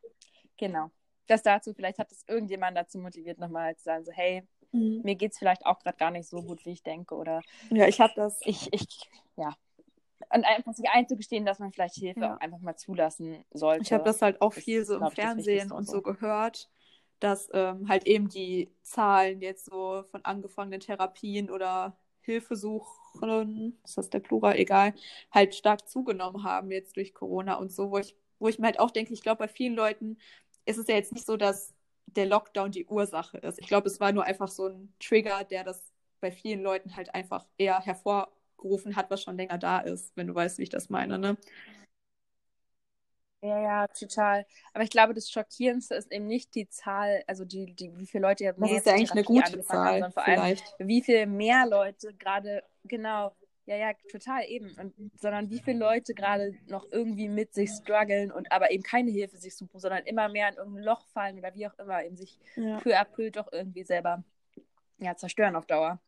genau. Das dazu, vielleicht hat es irgendjemand dazu motiviert, nochmal zu sagen, so, hey, mhm. mir geht es vielleicht auch gerade gar nicht so gut, wie ich denke. Oder ja, ich habe das. Ich, ich, ja. Und einfach sich einzugestehen, dass man vielleicht Hilfe ja. auch einfach mal zulassen sollte. Ich habe das halt auch viel so im Fernsehen und so, so gehört, dass ähm, halt eben die Zahlen jetzt so von angefangenen Therapien oder Hilfesuchen, ist das der Plural, egal, halt stark zugenommen haben jetzt durch Corona und so, wo ich, wo ich mir halt auch denke, ich glaube, bei vielen Leuten ist es ja jetzt nicht so, dass der Lockdown die Ursache ist. Ich glaube, es war nur einfach so ein Trigger, der das bei vielen Leuten halt einfach eher hervorgerufen hat, was schon länger da ist, wenn du weißt, wie ich das meine, ne? Ja, ja, total. Aber ich glaube, das Schockierendste ist eben nicht die Zahl, also die, die wie viele Leute ja Das ist ja eigentlich eine gute Zahl, haben, sondern vor allem, wie viel mehr Leute gerade, genau, ja, ja, total eben. Und, sondern wie viele Leute gerade noch irgendwie mit sich strugglen und aber eben keine Hilfe sich suchen, sondern immer mehr in irgendein Loch fallen oder wie auch immer, eben sich ja. peu à peu doch irgendwie selber ja, zerstören auf Dauer,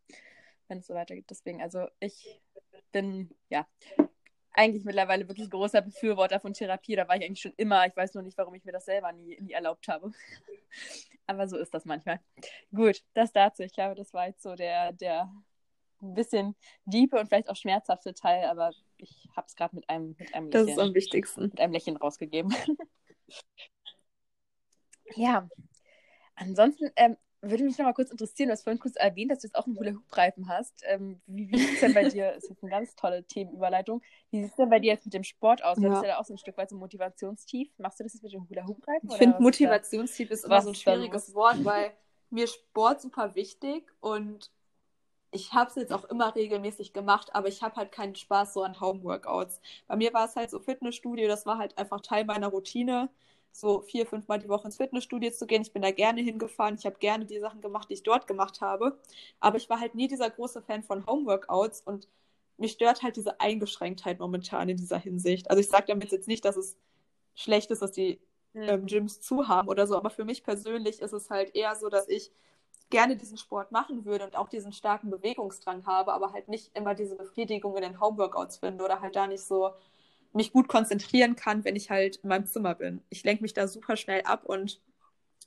wenn es so weitergeht. Deswegen, also ich bin, ja, eigentlich mittlerweile wirklich großer Befürworter von Therapie. Da war ich eigentlich schon immer. Ich weiß nur nicht, warum ich mir das selber nie, nie erlaubt habe. Aber so ist das manchmal. Gut, das dazu. Ich glaube, das war jetzt so der, der ein bisschen diepe und vielleicht auch schmerzhafte Teil, aber ich habe es gerade mit einem, mit einem Lächeln. Das ist am wichtigsten. Mit einem Lächeln rausgegeben. ja. Ansonsten, ähm, würde mich noch mal kurz interessieren, du hast vorhin kurz erwähnt, dass du jetzt auch einen Hula-Hoop-Reifen hast. Ähm, wie, wie sieht es denn bei dir, das ist jetzt eine ganz tolle Themenüberleitung, wie sieht es denn bei dir jetzt mit dem Sport aus? Ja. Das ist ja auch so ein Stück weit so Motivationstief. Machst du das jetzt mit dem Hula-Hoop-Reifen? Ich finde, Motivationstief ist, immer so ein schwieriges Wort, weil mir Sport super wichtig und ich habe es jetzt auch immer regelmäßig gemacht, aber ich habe halt keinen Spaß so an Home-Workouts. Bei mir war es halt so Fitnessstudio, das war halt einfach Teil meiner Routine so vier, fünf Mal die Woche ins Fitnessstudio zu gehen. Ich bin da gerne hingefahren. Ich habe gerne die Sachen gemacht, die ich dort gemacht habe. Aber ich war halt nie dieser große Fan von Homeworkouts und mich stört halt diese Eingeschränktheit momentan in dieser Hinsicht. Also ich sage damit jetzt nicht, dass es schlecht ist, dass die mhm. ähm, Gyms zu haben oder so, aber für mich persönlich ist es halt eher so, dass ich gerne diesen Sport machen würde und auch diesen starken Bewegungsdrang habe, aber halt nicht immer diese Befriedigung in den Homeworkouts finde oder halt da nicht so mich gut konzentrieren kann, wenn ich halt in meinem Zimmer bin. Ich lenke mich da super schnell ab und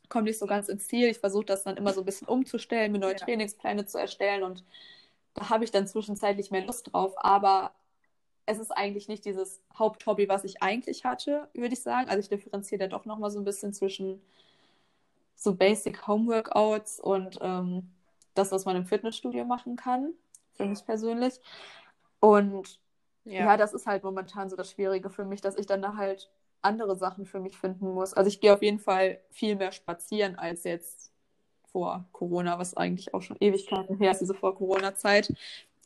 komme nicht so ganz ins Ziel. Ich versuche das dann immer so ein bisschen umzustellen, mir neue ja. Trainingspläne zu erstellen und da habe ich dann zwischenzeitlich mehr Lust drauf. Aber es ist eigentlich nicht dieses Haupthobby, was ich eigentlich hatte, würde ich sagen. Also ich differenziere da doch nochmal so ein bisschen zwischen so Basic Homeworkouts und ähm, das, was man im Fitnessstudio machen kann, für mich persönlich. Und ja. ja, das ist halt momentan so das Schwierige für mich, dass ich dann da halt andere Sachen für mich finden muss. Also ich gehe auf jeden Fall viel mehr spazieren als jetzt vor Corona, was eigentlich auch schon Ewigkeiten her ist, diese Vor-Corona-Zeit.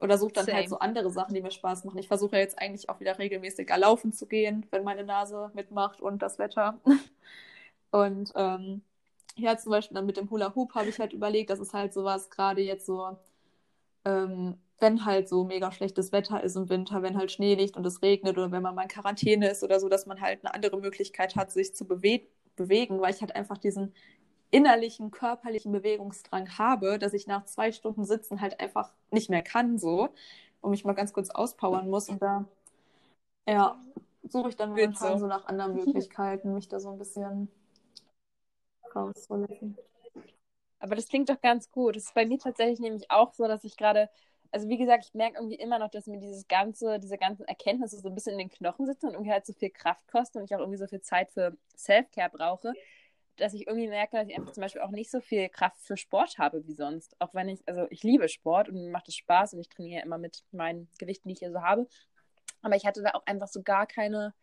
Oder suche dann halt Same. halt so andere Sachen, die mir Spaß machen. Ich versuche ja jetzt eigentlich auch wieder regelmäßiger laufen zu gehen, wenn meine Nase mitmacht und das Wetter. und ähm, ja, zum Beispiel dann mit dem Hula Hoop habe ich halt überlegt, das ist halt sowas gerade jetzt so ähm, wenn halt so mega schlechtes Wetter ist im Winter, wenn halt Schnee liegt und es regnet oder wenn man mal in Quarantäne ist oder so, dass man halt eine andere Möglichkeit hat, sich zu bewe bewegen, weil ich halt einfach diesen innerlichen körperlichen Bewegungsdrang habe, dass ich nach zwei Stunden Sitzen halt einfach nicht mehr kann so und mich mal ganz kurz auspowern muss und da ja, suche ich dann momentan so. so nach anderen Möglichkeiten, mich da so ein bisschen rauszulassen. Aber das klingt doch ganz gut. Das ist bei mir tatsächlich nämlich auch so, dass ich gerade, also wie gesagt, ich merke irgendwie immer noch, dass mir dieses ganze, diese ganzen Erkenntnisse so ein bisschen in den Knochen sitzen und irgendwie halt so viel Kraft kosten und ich auch irgendwie so viel Zeit für Self-Care brauche, dass ich irgendwie merke, dass ich einfach zum Beispiel auch nicht so viel Kraft für Sport habe wie sonst. Auch wenn ich, also ich liebe Sport und mir macht es Spaß und ich trainiere immer mit meinen Gewichten, die ich hier so habe. Aber ich hatte da auch einfach so gar keine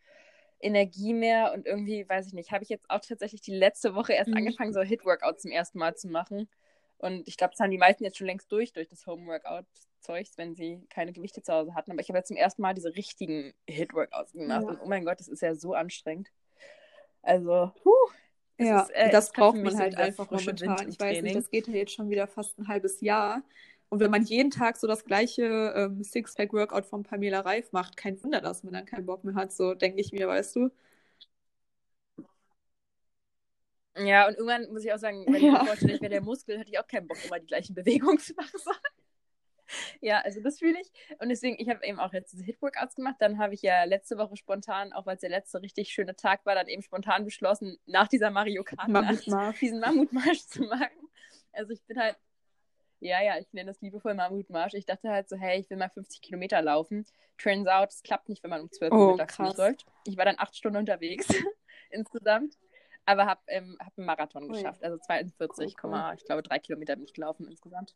Energie mehr und irgendwie, weiß ich nicht, habe ich jetzt auch tatsächlich die letzte Woche erst mhm. angefangen, so Hit-Workout zum ersten Mal zu machen. Und ich glaube, das haben die meisten jetzt schon längst durch, durch das Home-Workout-Zeugs, wenn sie keine Gewichte zu Hause hatten. Aber ich habe jetzt zum ersten Mal diese richtigen Hit-Workouts gemacht. Ja. Und oh mein Gott, das ist ja so anstrengend. Also, puh. Ja, ist, äh, das braucht man halt einfach momentan. Ich weiß nicht, das geht ja jetzt schon wieder fast ein halbes Jahr. Und wenn man jeden Tag so das gleiche ähm, Six-Pack-Workout von Pamela Reif macht, kein Wunder, dass man dann keinen Bock mehr hat, so denke ich mir, weißt du. Ja, und irgendwann muss ich auch sagen, wenn ja. ich mir vorstelle, ich wäre der Muskel, hätte ich auch keinen Bock, immer die gleichen Bewegungen zu machen. ja, also das fühle ich. Und deswegen, ich habe eben auch jetzt diese Hit-Workouts gemacht. Dann habe ich ja letzte Woche spontan, auch weil es der letzte richtig schöne Tag war, dann eben spontan beschlossen, nach dieser Mario Kart diesen Mammutmarsch zu machen. Also ich bin halt ja, ja, ich nenne das liebevoll Mammutmarsch. Ich dachte halt so, hey, ich will mal 50 Kilometer laufen. Turns out, es klappt nicht, wenn man um 12 Uhr oh, mittags läuft. Ich war dann acht Stunden unterwegs insgesamt, aber habe ähm, hab einen Marathon geschafft. Also 42, cool. ich glaube, drei Kilometer bin ich gelaufen insgesamt.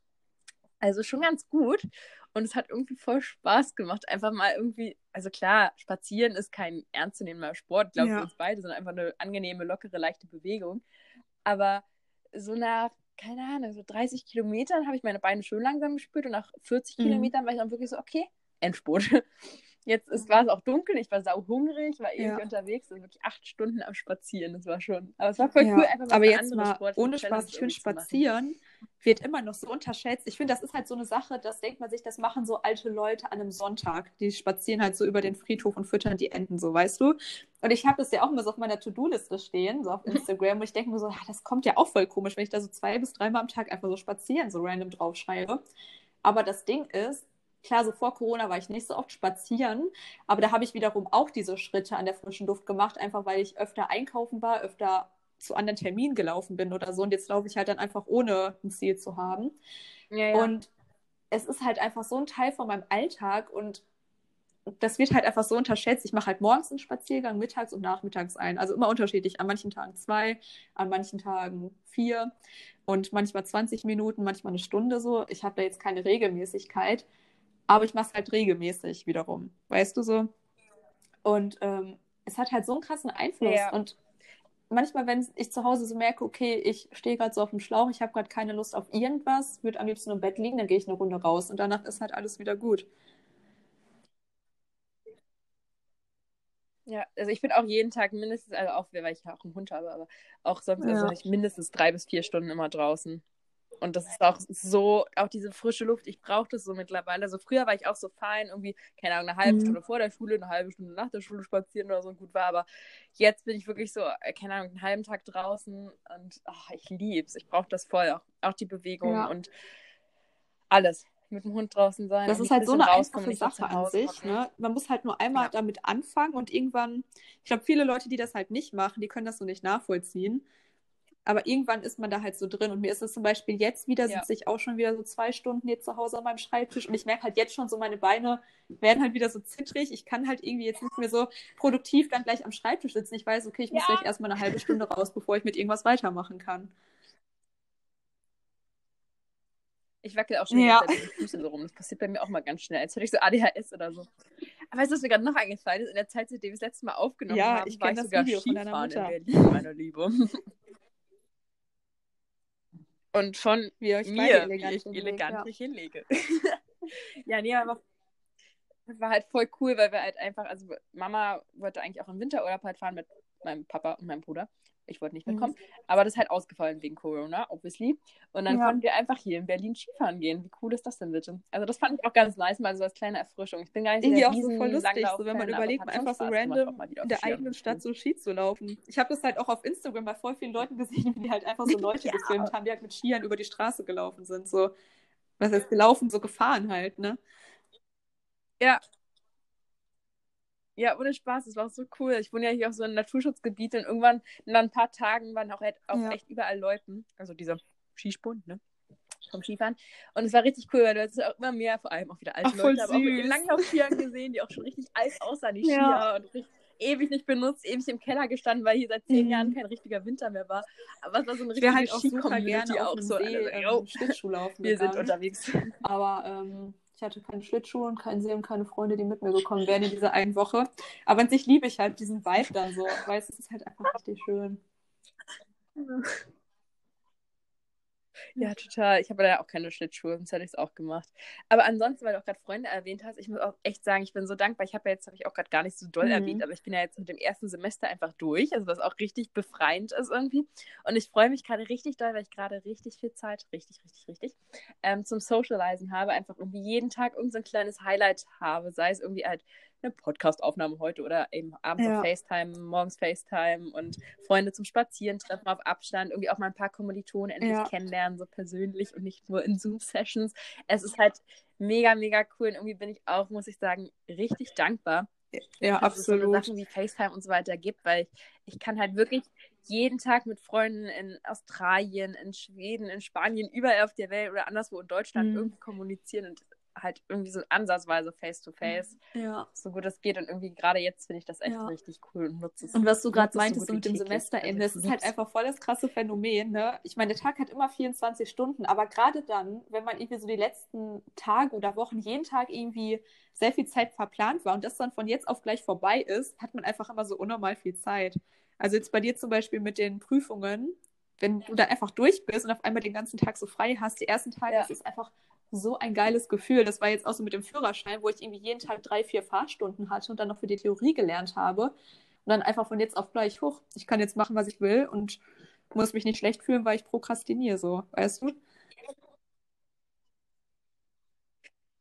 Also schon ganz gut. Und es hat irgendwie voll Spaß gemacht. Einfach mal irgendwie, also klar, spazieren ist kein ernstzunehmender Sport, glaube ich, ja. uns beide, sondern einfach eine angenehme, lockere, leichte Bewegung. Aber so nach keine Ahnung, so 30 Kilometern habe ich meine Beine schön langsam gespürt und nach 40 mhm. Kilometern war ich dann wirklich so, okay, Endspurt. Jetzt ist, war es auch dunkel, ich war sau hungrig, war ewig ja. unterwegs und wirklich acht Stunden am Spazieren. Das war schon. Aber es war voll ja. cool, einfach mal Aber jetzt mal Sport ohne Spaß, ich finde Spazieren wird immer noch so unterschätzt. Ich finde, das ist halt so eine Sache, das denkt man sich, das machen so alte Leute an einem Sonntag. Die spazieren halt so über den Friedhof und füttern die Enten, so weißt du. Und ich habe das ja auch immer so auf meiner To-Do-Liste stehen, so auf Instagram. und ich denke mir so, ach, das kommt ja auch voll komisch, wenn ich da so zwei bis dreimal am Tag einfach so spazieren, so random draufschreibe. Aber das Ding ist, Klar, so vor Corona war ich nicht so oft spazieren, aber da habe ich wiederum auch diese Schritte an der frischen Luft gemacht, einfach weil ich öfter einkaufen war, öfter zu anderen Terminen gelaufen bin oder so. Und jetzt laufe ich halt dann einfach ohne ein Ziel zu haben. Ja, ja. Und es ist halt einfach so ein Teil von meinem Alltag und das wird halt einfach so unterschätzt. Ich mache halt morgens einen Spaziergang, mittags und nachmittags einen. Also immer unterschiedlich. An manchen Tagen zwei, an manchen Tagen vier und manchmal 20 Minuten, manchmal eine Stunde so. Ich habe da jetzt keine Regelmäßigkeit. Aber ich mache es halt regelmäßig wiederum. Weißt du so? Und ähm, es hat halt so einen krassen Einfluss. Ja. Und manchmal, wenn ich zu Hause so merke, okay, ich stehe gerade so auf dem Schlauch, ich habe gerade keine Lust auf irgendwas, würde am liebsten im Bett liegen, dann gehe ich eine Runde raus und danach ist halt alles wieder gut. Ja, also ich bin auch jeden Tag mindestens, also auch, weil ich ja auch einen Hund habe, aber auch sonst also ja. also ich mindestens drei bis vier Stunden immer draußen. Und das ist auch so, auch diese frische Luft, ich brauche das so mittlerweile. Also früher war ich auch so fein, irgendwie, keine Ahnung, eine halbe mhm. Stunde vor der Schule, eine halbe Stunde nach der Schule spazieren oder so und gut war. Aber jetzt bin ich wirklich so, äh, keine Ahnung, einen halben Tag draußen und oh, ich liebe es. Ich brauche das voll. Auch, auch die Bewegung ja. und alles mit dem Hund draußen sein. Das ist halt so eine einfache Sache an sich. Ne? Man muss halt nur einmal ja. damit anfangen und irgendwann, ich glaube, viele Leute, die das halt nicht machen, die können das so nicht nachvollziehen. Aber irgendwann ist man da halt so drin. Und mir ist es zum Beispiel jetzt wieder, ja. sitze ich auch schon wieder so zwei Stunden hier zu Hause an meinem Schreibtisch und ich merke halt jetzt schon so, meine Beine werden halt wieder so zittrig. Ich kann halt irgendwie jetzt nicht mehr so produktiv dann gleich am Schreibtisch sitzen. Ich weiß, okay, ich muss ja. gleich erstmal eine halbe Stunde raus, bevor ich mit irgendwas weitermachen kann. Ich wackel auch schon ja. die Füße so rum. Das passiert bei mir auch mal ganz schnell, als hätte ich so ADHS oder so. Aber weißt du, was mir gerade noch eingefallen ist? In der Zeit, seitdem wir das letzte Mal aufgenommen ja, haben, ich war ich das sogar Video Skifahren in Berlin, meine Liebe. Und von mir, wie ich elegant mich hinlege. ja, nee, aber das war halt voll cool, weil wir halt einfach, also Mama wollte eigentlich auch im Winterurlaub halt fahren mit meinem Papa und meinem Bruder. Ich wollte nicht mitkommen. Mhm. Aber das ist halt ausgefallen wegen Corona, obviously. Und dann ja. konnten wir einfach hier in Berlin Skifahren gehen. Wie cool ist das denn bitte? Also das fand ich auch ganz nice, mal so als kleine Erfrischung. Ich bin gar nicht Irgendwie auch so voll lustig, so, wenn man überlegt, einfach so random in der eigenen Stadt so Ski zu laufen. Ich habe das halt auch auf Instagram bei voll vielen Leuten gesehen, wie die halt einfach so Leute ja. gefilmt haben, die halt mit Skiern über die Straße gelaufen sind. So, was heißt gelaufen, so gefahren halt, ne? Ja, ja, ohne Spaß, es war auch so cool. Ich wohne ja hier auf so einem Naturschutzgebiet und irgendwann nach ein paar Tagen waren auch, auch ja. echt überall Leuten. Also dieser Skispund, ne? Vom Skifahren. Und es war richtig cool, weil du hast auch immer mehr, vor allem auch wieder alte Ach, Leute, aber auch mit Langlaufskiern gesehen, die auch schon richtig alt aussahen, die Skier ja. und richtig ewig nicht benutzt, ewig im Keller gestanden, weil hier seit zehn mhm. Jahren kein richtiger Winter mehr war. Aber es war so eine richtige halt auch super gerne auch so See, ähm, Schlittschuh laufen. Wir gegangen. sind unterwegs. Aber ähm, ich hatte keine Schlittschuhe und keinen See und keine Freunde, die mit mir gekommen wären in dieser einen Woche. Aber an sich liebe ich halt diesen Vibe dann so, weil es ist halt einfach richtig schön. Ja, total. Ich habe da auch keine Schlittschuhe, sonst hätte ich es auch gemacht. Aber ansonsten, weil du auch gerade Freunde erwähnt hast, ich muss auch echt sagen, ich bin so dankbar. Ich habe ja jetzt, habe ich auch gerade gar nicht so doll mhm. erwähnt, aber ich bin ja jetzt mit dem ersten Semester einfach durch, also was auch richtig befreiend ist irgendwie. Und ich freue mich gerade richtig doll, weil ich gerade richtig viel Zeit, richtig, richtig, richtig, ähm, zum Socializen habe. Einfach irgendwie jeden Tag irgendein so kleines Highlight habe, sei es irgendwie halt eine Podcast-Aufnahme heute oder eben abends ja. auf FaceTime, morgens FaceTime und Freunde zum Spazieren treffen auf Abstand, irgendwie auch mal ein paar Kommilitonen endlich ja. kennenlernen, so persönlich und nicht nur in Zoom-Sessions. Es ist halt mega, mega cool und irgendwie bin ich auch, muss ich sagen, richtig dankbar. Ja, dass absolut. Es so Sachen wie FaceTime und so weiter gibt, weil ich, ich kann halt wirklich jeden Tag mit Freunden in Australien, in Schweden, in Spanien, überall auf der Welt oder anderswo in Deutschland mhm. irgendwie kommunizieren und halt irgendwie so ansatzweise face-to-face, ja. so gut es geht. Und irgendwie gerade jetzt finde ich das echt ja. richtig cool und nutze es. Und was du gerade meintest so mit dem Semesterende, also, das ist halt einfach voll das krasse Phänomen. Ne? Ich meine, der Tag hat immer 24 Stunden, aber gerade dann, wenn man irgendwie so die letzten Tage oder Wochen jeden Tag irgendwie sehr viel Zeit verplant war und das dann von jetzt auf gleich vorbei ist, hat man einfach immer so unnormal viel Zeit. Also jetzt bei dir zum Beispiel mit den Prüfungen, wenn du da einfach durch bist und auf einmal den ganzen Tag so frei hast, die ersten Tage, ja. das ist einfach so ein geiles Gefühl. Das war jetzt auch so mit dem Führerschein, wo ich irgendwie jeden Tag drei, vier Fahrstunden hatte und dann noch für die Theorie gelernt habe. Und dann einfach von jetzt auf gleich hoch. Ich kann jetzt machen, was ich will und muss mich nicht schlecht fühlen, weil ich prokrastiniere, so, weißt du?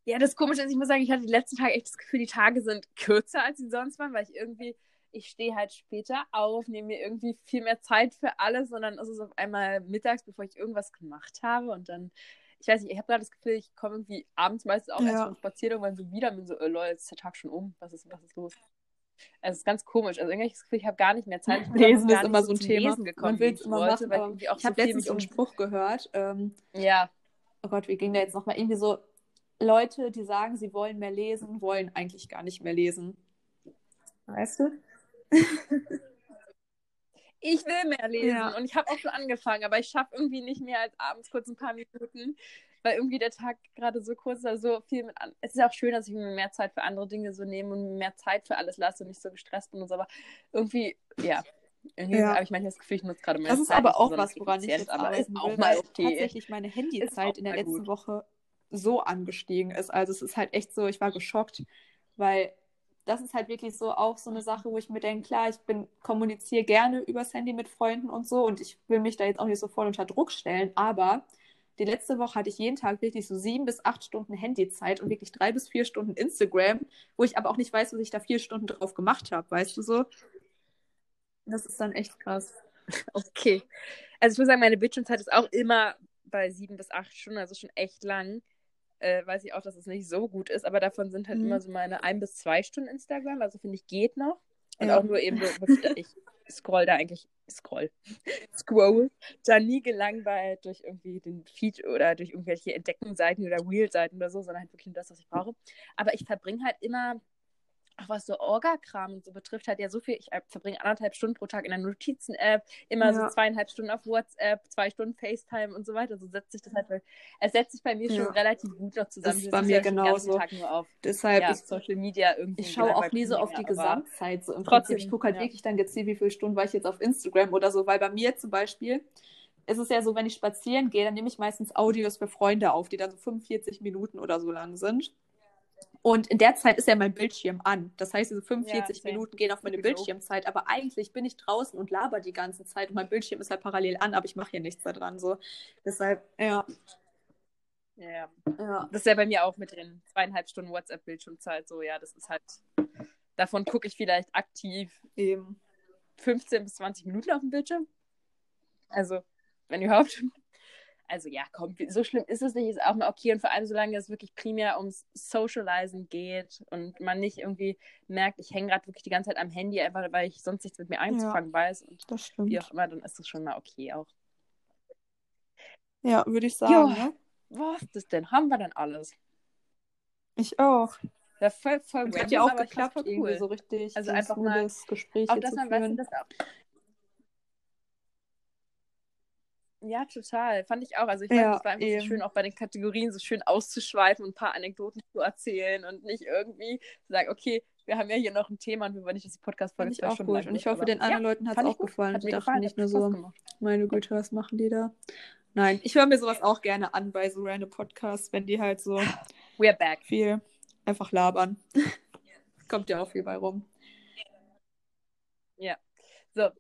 Ja, das Komische ist, ich muss sagen, ich hatte die letzten Tage echt das Gefühl, die Tage sind kürzer, als sie sonst waren, weil ich irgendwie, ich stehe halt später auf, nehme mir irgendwie viel mehr Zeit für alles und dann ist es auf einmal mittags, bevor ich irgendwas gemacht habe und dann ich weiß nicht, ich habe gerade das Gefühl, ich komme irgendwie abends meistens auch ja. erst vom Spaziergang irgendwann so wieder mit so, äh, Leute, jetzt ist der Tag schon um, was ist, was ist los? Also es ist ganz komisch. Also irgendwie habe ich das Gefühl, ich habe gar nicht mehr Zeit. Ich Lesen ist immer so ein Thema. Gekommen, Man will es immer wollte, machen. ich ich habe letztens so einen Spruch gehört. Ähm, ja. Oh Gott, wie ging der jetzt nochmal? Irgendwie so, Leute, die sagen, sie wollen mehr lesen, wollen eigentlich gar nicht mehr lesen. Weißt du? ich will mehr lesen. Ja. Und ich habe auch schon angefangen, aber ich schaffe irgendwie nicht mehr als abends kurz ein paar Minuten, weil irgendwie der Tag gerade so kurz ist, also so viel mit an. Es ist auch schön, dass ich mir mehr Zeit für andere Dinge so nehme und mehr Zeit für alles lasse und nicht so gestresst bin und so, aber irgendwie, ja. Irgendwie ja. habe ich manchmal das Gefühl, ich nutze gerade mehr Das ist Zeit, aber auch was, woran ich jetzt aber ist auch mal okay. tatsächlich meine Handyzeit in der letzten gut. Woche so angestiegen ist. Also es ist halt echt so, ich war geschockt, weil das ist halt wirklich so auch so eine Sache, wo ich mir denke, klar, ich bin, kommuniziere gerne übers Handy mit Freunden und so und ich will mich da jetzt auch nicht so voll unter Druck stellen, aber die letzte Woche hatte ich jeden Tag wirklich so sieben bis acht Stunden Handyzeit und wirklich drei bis vier Stunden Instagram, wo ich aber auch nicht weiß, was ich da vier Stunden drauf gemacht habe, weißt du so? Das ist dann echt krass. Okay. Also ich muss sagen, meine Bildschirmzeit ist auch immer bei sieben bis acht Stunden, also schon echt lang äh, weiß ich auch, dass es nicht so gut ist, aber davon sind halt mhm. immer so meine ein bis zwei Stunden Instagram, also finde ich geht noch. Und ja. auch nur eben ich scroll da eigentlich, scroll, scroll, da nie gelangweilt durch irgendwie den Feed oder durch irgendwelche Entdeckenseiten oder Wheel-Seiten oder so, sondern halt wirklich nur das, was ich brauche. Aber ich verbringe halt immer auch was so Orga-Kram und so betrifft, hat ja so viel. Ich äh, verbringe anderthalb Stunden pro Tag in der Notizen-App, immer ja. so zweieinhalb Stunden auf WhatsApp, zwei Stunden FaceTime und so weiter. So setzt sich das halt, es setzt sich bei mir ja. schon relativ gut noch zusammen. Das ist bei mir genauso. Tag nur auf Deshalb ja, ich, Social Media irgendwie. Ich schaue auch nie so auf die Gesamtzeit. So im trotzdem, Prinzip. Ich gucke halt wirklich dann gezielt, wie viele Stunden war ich jetzt auf Instagram oder so, weil bei mir zum Beispiel ist es ja so, wenn ich spazieren gehe, dann nehme ich meistens Audios für Freunde auf, die dann so 45 Minuten oder so lang sind. Und in der Zeit ist ja mein Bildschirm an. Das heißt, diese 45 Ja. Minuten gehen auf meine. Bildschirmzeit. Aber eigentlich bin ich draußen und laber die ganze Zeit. Und mein Bildschirm ist halt parallel an, aber ich mache hier nichts da dran. So. Deshalb, ja. Ja, ja. Das ist ja bei mir auch mit den zweieinhalb Stunden WhatsApp-Bildschirmzeit so, ja, das ist halt, davon gucke ich vielleicht aktiv Eben. 15 bis 20 Minuten auf dem Bildschirm. Also, wenn überhaupt. Also ja, komm, so schlimm ist es nicht, ist auch mal okay. Und vor allem, solange es wirklich primär ums Socializen geht und man nicht irgendwie merkt, ich hänge gerade wirklich die ganze Zeit am Handy, einfach weil ich sonst nichts mit mir einzufangen weiß und Das stimmt. wie auch immer, dann ist das schon mal okay auch. Ja, würde ich sagen. Jo. Ne? Was ist das denn? Haben wir dann alles? Ich auch. Ja, voll, voll random, hat ja auch geklappt, voll irgendwie so richtig. Also so ein einfach mal- Gespräch Auch dass man weiß, führen. dass auch. Ja, total. Fand ich auch. Also ich fand, Ja, es war einfach eben. so schön, auch bei den Kategorien so schön auszuschweifen und ein paar Anekdoten zu erzählen und nicht irgendwie zu sagen, okay, wir haben ja hier noch ein Thema und wir wollen nicht, dass die Podcast-Folge zwei auch Stunden gut. Und ich hoffe, den anderen Leuten hat es auch gut. gefallen. Hat Die dachten gefallen, nicht nur so, gemacht. meine Güte, was machen die da? Nein, ich höre mir sowas auch gerne an bei so random Podcasts, wenn die halt so We're back. viel einfach labern. Kommt ja auch viel bei rum. So.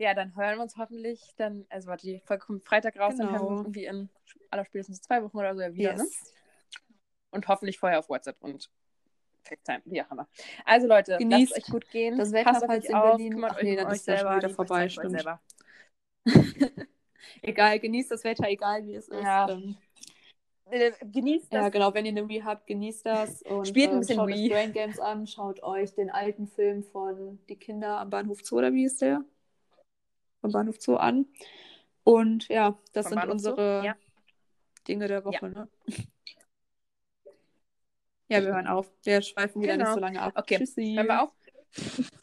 Ja, dann hören wir uns hoffentlich dann, also warte, die Folge kommt Freitag raus, dann hören wir Genau. uns irgendwie in aller spätestens zwei Wochen oder so wieder, ne? Yes. Und hoffentlich vorher auf WhatsApp und FaceTime, wie auch immer. Also Leute, Genießt lasst euch gut gehen. das Wetter, Passt falls in auf, Berlin- Ach euch nee, dann euch ist selber, wieder vorbei, stimmt. Egal, genießt das Wetter, egal wie es ist. Ja. Ähm, Äh, Genießt das. ja, genau, wenn ihr eine Wii habt, genießt das. Und, Spielt ein ähm, bisschen schaut Wii. euch Brain Games an, schaut euch den alten Film von Die Kinder am Bahnhof Zoo, oder wie ist der? Vom Bahnhof Zoo an. Und ja, das Vom sind Bahnhof unsere Ja. Dinge der Woche, ne? Ja, wir hören auf. Wir schweifen wieder Genau. nicht so lange ab. Okay, Tschüssi. Hören wir auf?